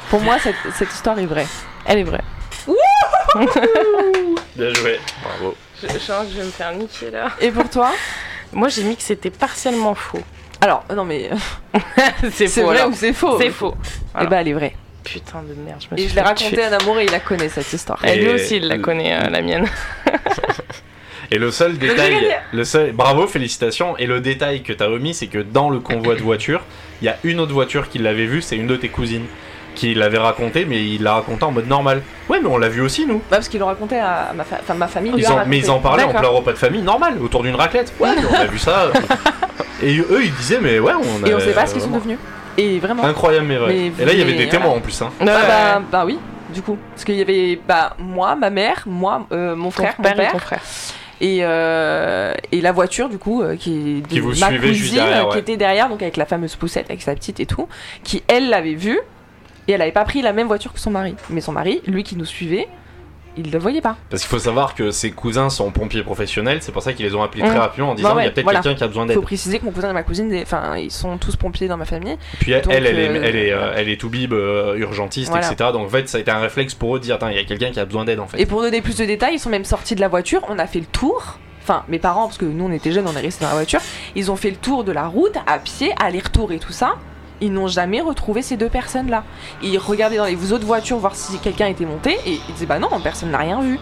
Pour moi, cette, cette histoire est vraie. Elle est vraie. Bien joué. Bravo. Je, je sens que je vais me faire niquer là. Et pour toi (laughs) Moi, j'ai mis que c'était partiellement faux. Alors, non mais (laughs) c'est c'est vrai alors. ou c'est faux C'est faux. Eh Voilà. ben, elle est vraie. Putain de merde, je me Et je l'ai raconté à un amour et il la connaît cette histoire. Et lui Et- aussi, il la connaît, euh, la mienne. (laughs) Et le seul détail, le seul, bravo, félicitations. Et le détail que t'as omis, c'est que dans le convoi de voitures, il y a une autre voiture qui l'avait vue, c'est une de tes cousines qui l'avait raconté, mais il l'a raconté en mode normal. Ouais, mais on l'a vu aussi nous. Bah, parce qu'il le racontait à ma, fa- enfin, ma famille. lui Ils a en- raconté. mais ils en parlaient en D'accord. plein repas de famille, normal, autour d'une raclette. Ouais, mais on a vu ça. (laughs) Et eux, ils disaient, mais ouais, on a. Et on sait pas ce qu'ils sont devenus. Et vraiment. Incroyable, mais vrai. Mais Et là, il y avait des voilà. témoins en plus. Hein. Ah bah, bah oui. du coup. Parce qu'il y avait bah, moi, ma mère, moi, euh, mon Ton frère, mon père et ton frère. et, euh, et la voiture, du coup, euh, qui est de Qui vous ma suivait juste cousine, derrière, qui ouais. était derrière, donc avec la fameuse poussette, avec sa petite et tout, qui, elle, l'avait vue, et elle avait pas pris la même voiture que son mari. Mais son mari, lui qui nous suivait, il le voyait pas. Parce qu'il faut savoir que ses cousins sont pompiers professionnels, c'est pour ça qu'ils les ont appelés très Mmh. rapidement en disant Bah ouais, il y a peut-être voilà. quelqu'un qui a besoin Il d'aide. faut préciser que mon cousin et ma cousine, enfin, ils sont tous pompiers dans ma famille. Puis elle, Donc, elle, elle est, euh, elle est, euh, elle est tout bib, euh, urgentiste, Voilà. etc. Donc en fait, ça a été un réflexe pour eux de dire Attends, il y a quelqu'un qui a besoin d'aide en fait. Et pour donner plus de détails, ils sont même sortis de la voiture, on a fait le tour. Enfin, mes parents, parce que nous on était jeunes, on est restés dans la voiture. Ils ont fait le tour de la route à pied, aller-retour et tout ça. Ils n'ont jamais retrouvé ces deux personnes-là. Ils regardaient dans les autres voitures voir si quelqu'un était monté et ils disaient bah non, personne n'a rien vu.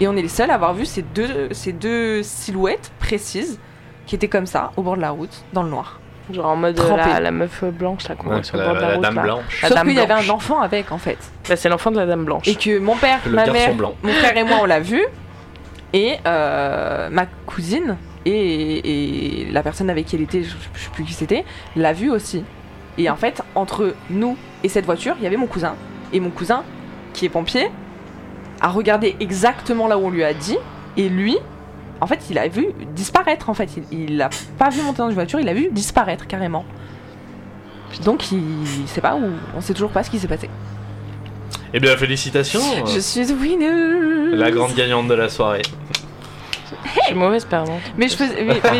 Et on est les seuls à avoir vu ces deux, ces deux silhouettes précises qui étaient comme ça, au bord de la route, dans le noir. Genre en mode euh, Trempé. la, la meuf blanche là, Ouais, sur le la, bord de la, la route, dame là. blanche. La Sauf qu'il y avait un enfant avec en fait. Bah, c'est l'enfant de la dame blanche. Et que mon père, Le ma mère, blanc. mon frère et moi on l'a vu. Et euh, ma cousine et, et la personne avec qui elle était, je, je sais plus qui c'était, l'a vu aussi. Et en fait, entre nous et cette voiture, il y avait mon cousin. Et mon cousin, qui est pompier, a regardé exactement là où on lui a dit. Et lui, en fait, il a vu disparaître. En fait, il, il l'a pas vu monter dans une voiture, il l'a vu disparaître carrément. Donc, il sait pas où, on sait toujours pas ce qui s'est passé. Eh bien, félicitations Je suis winner. La grande gagnante de la soirée. (laughs) Je suis mauvaise perdante. Mais je faisais. Mais, mais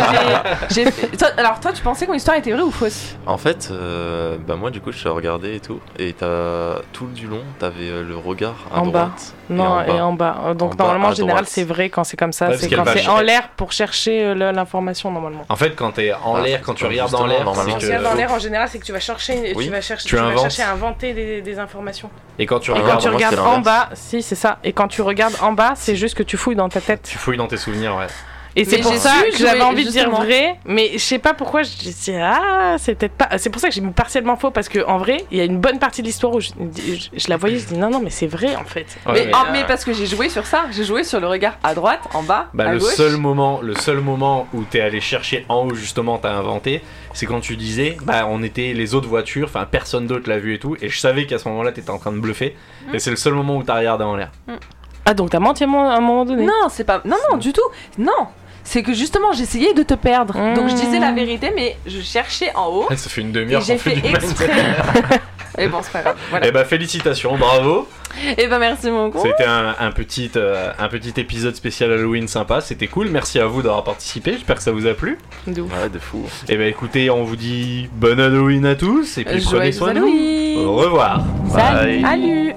j'ai- j'ai fait- toi- alors, toi, tu pensais que mon histoire était vraie ou fausse? En fait, euh, bah moi du coup je te regardais et tout, et t'as tout du long, t'avais euh, le regard à En bas. droite. Non, et en bas. Euh, Donc En bas, normalement, à en général, droite. c'est vrai quand c'est comme ça. Ouais, parce c'est qu'elle quand va c'est chercher- en l'air pour chercher euh, le- l'information normalement. En fait, quand t'es en Ah, l'air, quand tu bah, regardes en justement, l'air, normalement, c'est c'est que- dans l'air, en général, c'est que tu vas chercher, Oui. tu vas chercher, Tu tu vas inventes. chercher à inventer des, des informations. Et quand tu Et Ah, quand regardes, tu moi, regardes c'était en l'inverse. bas, si c'est ça. Et quand tu regardes en bas, c'est juste que tu fouilles dans ta tête. tu fouilles dans tes souvenirs, ouais. Et c'est pour ça que j'avais envie de dire vrai, mais je sais pas pourquoi je dis ah c'est peut-être pas. C'est pour ça que j'ai mis partiellement faux parce que en vrai il y a une bonne partie de l'histoire où je, je- je la voyais, je dis non non mais c'est vrai en fait. Ouais, mais, mais, ah, euh, mais parce que j'ai joué sur ça. J'ai joué sur le regard à droite, en bas, Bah, à le gauche. seul moment, le seul moment où t'es allé chercher en haut justement, t'as inventé, c'est quand tu disais, bah on était les autres voitures, enfin personne d'autre l'a vu et tout, et je savais qu'à ce moment-là t'étais en train de bluffer, Hmm. et c'est le seul moment où t'as regardé en l'air. Ah donc t'as menti à un moment- à un moment donné. Non, c'est pas. Non, non, du tout. Non. C'est que justement, j'essayais de te perdre. Mmh. Donc je disais la vérité, mais je cherchais en haut. Ça fait une Et demi-heure j'ai qu'on fait exprès. Et (laughs) bon, c'est pas grave. Voilà. Et bah félicitations, bravo. Et ben merci beaucoup. C'était un, un petit, euh, un petit épisode spécial Halloween sympa, c'était cool. Merci à vous d'avoir participé, j'espère que ça vous a plu. De ouf. Ouais, de fou. Et bah écoutez, on vous dit bonne Halloween à tous, et puis prenez Joyeux soin de vous. Halloween. Au revoir. Bye. Salut.